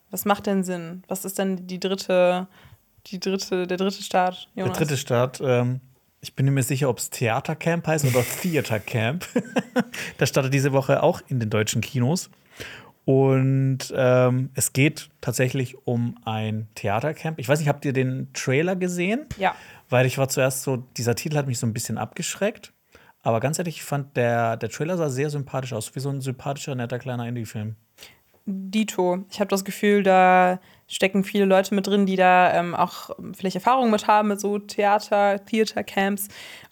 Was macht denn Sinn? Was ist denn die dritte, die dritte, der dritte Start, Der Jonas? dritte Start. Ähm, ich bin mir sicher, ob es Theatercamp heißt oder Theater Camp. das startet diese Woche auch in den deutschen Kinos. Und ähm, es geht tatsächlich um ein Theatercamp. Ich weiß nicht, habt ihr den Trailer gesehen? Ja. Weil ich war zuerst so, dieser Titel hat mich so ein bisschen abgeschreckt. Aber ganz ehrlich, ich fand, der, der Trailer sah sehr sympathisch aus. Wie so ein sympathischer, netter kleiner Indie-Film. Dito. Ich habe das Gefühl, da stecken viele Leute mit drin, die da ähm, auch vielleicht Erfahrungen mit haben, mit so Theater, Theater-Camps.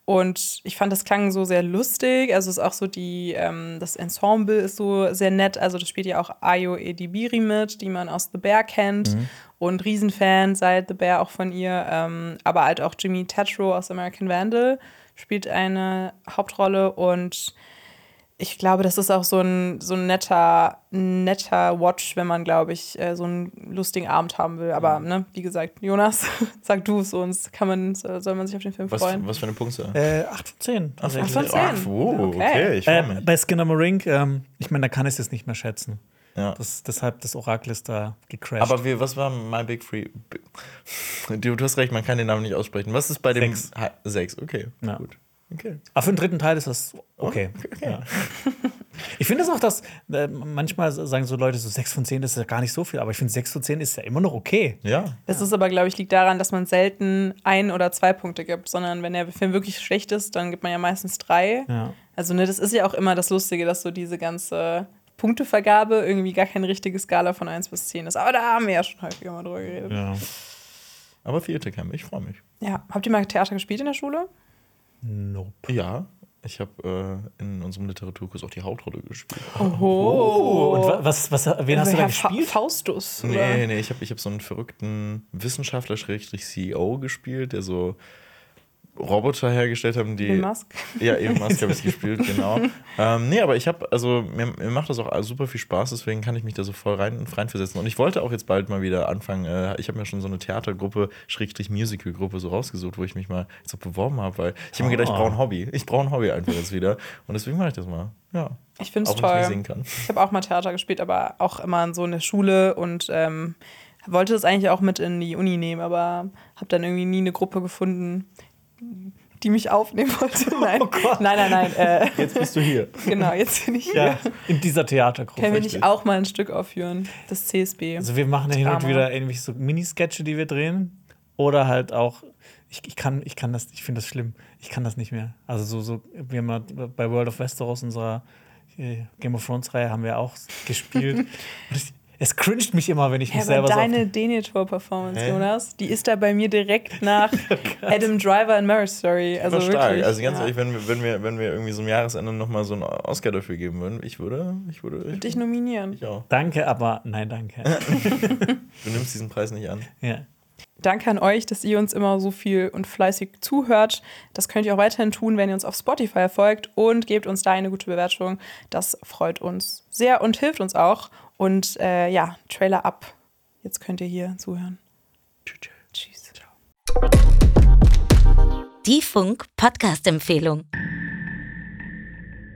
Und ich fand, das klang so sehr lustig. Also es ist auch so die, ähm, das Ensemble ist so sehr nett. Also das spielt ja auch Ayo Edibiri mit, die man aus The Bear kennt. Und Riesenfan seit The Bear auch von ihr. Ähm, aber halt auch Jimmy Tatro aus American Vandal spielt eine Hauptrolle und ich glaube, das ist auch so ein, so ein netter, netter Watch, wenn man, glaube ich, äh, so einen lustigen Abend haben will. Aber, ne, wie gesagt, Jonas, sag du es uns. Kann man, soll man sich auf den Film Was, freuen? was für eine Punkte? Äh, 8 von 10. Ach, Acht von zehn. Ach, oh, okay. Okay. ich Äh, mich. bei Skinner Marink, ähm, ich meine, da kann ich es jetzt nicht mehr schätzen. Ja. Das, deshalb das Orakel ist da gecrashed. Aber wir, was war My Big Free? Du, du hast recht, man kann den Namen nicht aussprechen. Was ist bei dem Sechs. Ha- Sechs, okay. Ja. Gut. Okay. Aber für den dritten Teil ist das okay. okay. Ja. Ich finde es auch, dass äh, manchmal sagen so Leute, so 6 von 10 ist ja gar nicht so viel, aber ich finde 6 von 10 ist ja immer noch okay. Ja. Das ist aber, glaube ich, liegt daran, dass man selten ein oder zwei Punkte gibt, sondern wenn der Film wirklich schlecht ist, dann gibt man ja meistens drei. Ja. Also, ne, das ist ja auch immer das Lustige, dass so diese ganze Punktevergabe irgendwie gar keine richtige Skala von 1 bis 10 ist. Aber da haben wir ja schon häufiger mal drüber geredet. Ja. ja. Aber Theater Camp, ich freue mich. Habt ihr mal Theater gespielt in der Schule? Nope. Ja, ich habe äh, in unserem Literaturkurs auch die Hauptrolle gespielt. Oh. Und wa- was, was, wen hast du da Herr Fa gespielt? Faustus. oder? Nee, nee, ich habe ich hab so einen verrückten Wissenschaftler, Schrägstrich CEO gespielt, der so Roboter hergestellt haben, die. Elon Musk. Ja, Elon Musk habe ich gespielt, genau. ähm, nee, aber ich habe, also mir, mir macht das auch super viel Spaß, deswegen kann ich mich da so voll rein, reinversetzen. Und ich wollte auch jetzt bald mal wieder anfangen. Äh, ich habe mir schon so eine Theatergruppe, Schrägstrich Musical-Gruppe so rausgesucht, wo ich mich mal jetzt auch beworben habe, weil ich habe mir gedacht, ich brauche ein Hobby. Ich brauche ein Hobby einfach jetzt wieder. Und deswegen mache ich das mal. Ja. Ich finde es ich toll. kann. Ich habe auch mal Theater gespielt, aber auch immer in so eine Schule und ähm, wollte das eigentlich auch mit in die Uni nehmen, aber habe dann irgendwie nie eine Gruppe gefunden, die mich aufnehmen wollte. Nein, nein, nein, nein. Äh, Jetzt bist du hier. genau, jetzt bin ich hier. Ja, in dieser Theatergruppe. Können wir nicht auch mal ein Stück aufführen? Das CSB. Also wir machen ja hin und wieder irgendwie so Minisketche, die wir drehen. Oder halt auch, ich, ich kann, ich kann das, ich finde das schlimm. Ich kann das nicht mehr. Also so, so wir haben mal bei World of Westeros, unserer äh, Game of Thrones-Reihe, haben wir auch gespielt. Und ich, es cringet mich immer, wenn ich Ja, mich aber selber so. deine Denethor-Performance, Hä? Jonas, die ist da bei mir direkt nach Adam Driver in Marriage Story. Also Also stark. wirklich. Also ganz ja. ehrlich, wenn wir, wenn, wir, wenn wir irgendwie so am Jahresende nochmal so einen Oscar dafür geben würden, ich würde, ich würde, ich, Dich nominieren. ich auch. Danke, aber nein, danke. Du nimmst diesen Preis nicht an. ja. Danke an euch, dass ihr uns immer so viel und fleißig zuhört. Das könnt ihr auch weiterhin tun, wenn ihr uns auf Spotify folgt und gebt uns da eine gute Bewertung. Das freut uns sehr und hilft uns auch. Und äh, ja, Trailer ab. Jetzt könnt ihr hier zuhören. Tschüss. Die Funk-Podcast-Empfehlung.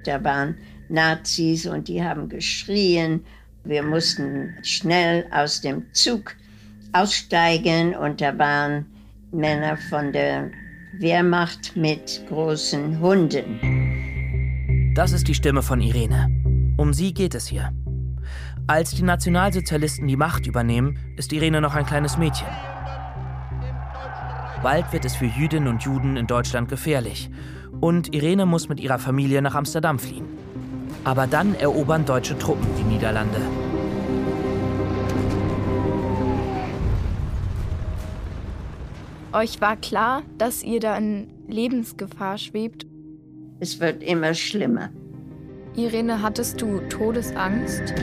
Da waren Nazis und die haben geschrien. Wir mussten schnell aus dem Zug aussteigen und da waren Männer von der Wehrmacht mit großen Hunden. Das ist die Stimme von Irene. Um sie geht es hier. Als die Nationalsozialisten die Macht übernehmen, ist Irene noch ein kleines Mädchen. Bald wird es für Jüdinnen und Juden in Deutschland gefährlich. Und Irene muss mit ihrer Familie nach Amsterdam fliehen. Aber dann erobern deutsche Truppen die Niederlande. Euch war klar, dass ihr da in Lebensgefahr schwebt. Es wird immer schlimmer. Irene, hattest du Todesangst?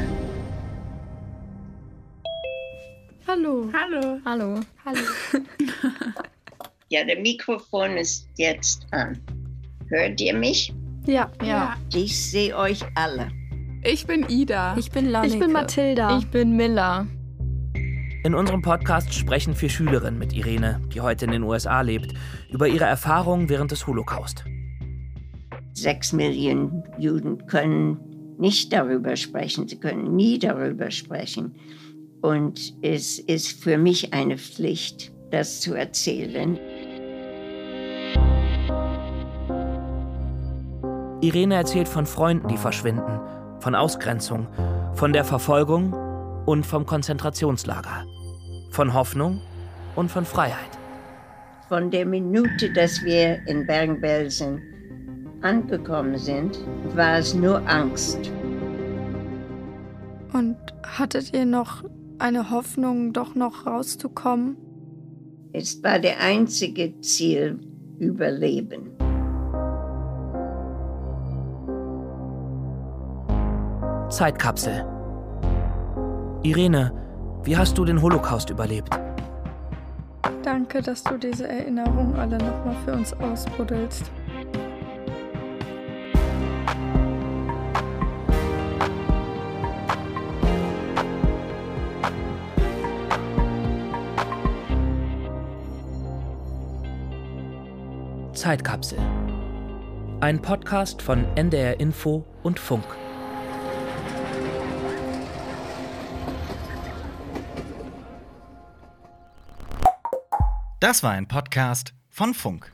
Hallo. Hallo. Hallo. Hallo. Ja, der Mikrofon ist jetzt an. Hört ihr mich? Ja, ja. Ich sehe euch alle. Ich bin Ida. Ich bin Lanneke. Ich bin Mathilda. Ich bin Miller. In unserem Podcast sprechen vier Schülerinnen mit Irene, die heute in den USA lebt, über ihre Erfahrungen während des Holocaust. Sechs Millionen Juden können nicht darüber sprechen. Sie können nie darüber sprechen. Und es ist für mich eine Pflicht, das zu erzählen. Irene erzählt von Freunden, die verschwinden, von Ausgrenzung, von der Verfolgung und vom Konzentrationslager, von Hoffnung und von Freiheit. Von der Minute, dass wir in Bergen-Belsen angekommen sind, war es nur Angst. Und hattet ihr noch eine Hoffnung, doch noch rauszukommen? Es war der einzige Ziel, Überleben. Zeitkapsel. Irene, wie hast du den Holocaust überlebt? Danke, dass du diese Erinnerung alle nochmal für uns ausbuddelst. Zeitkapsel. Ein Podcast von NDR Info und Funk. Das war ein Podcast von Funk.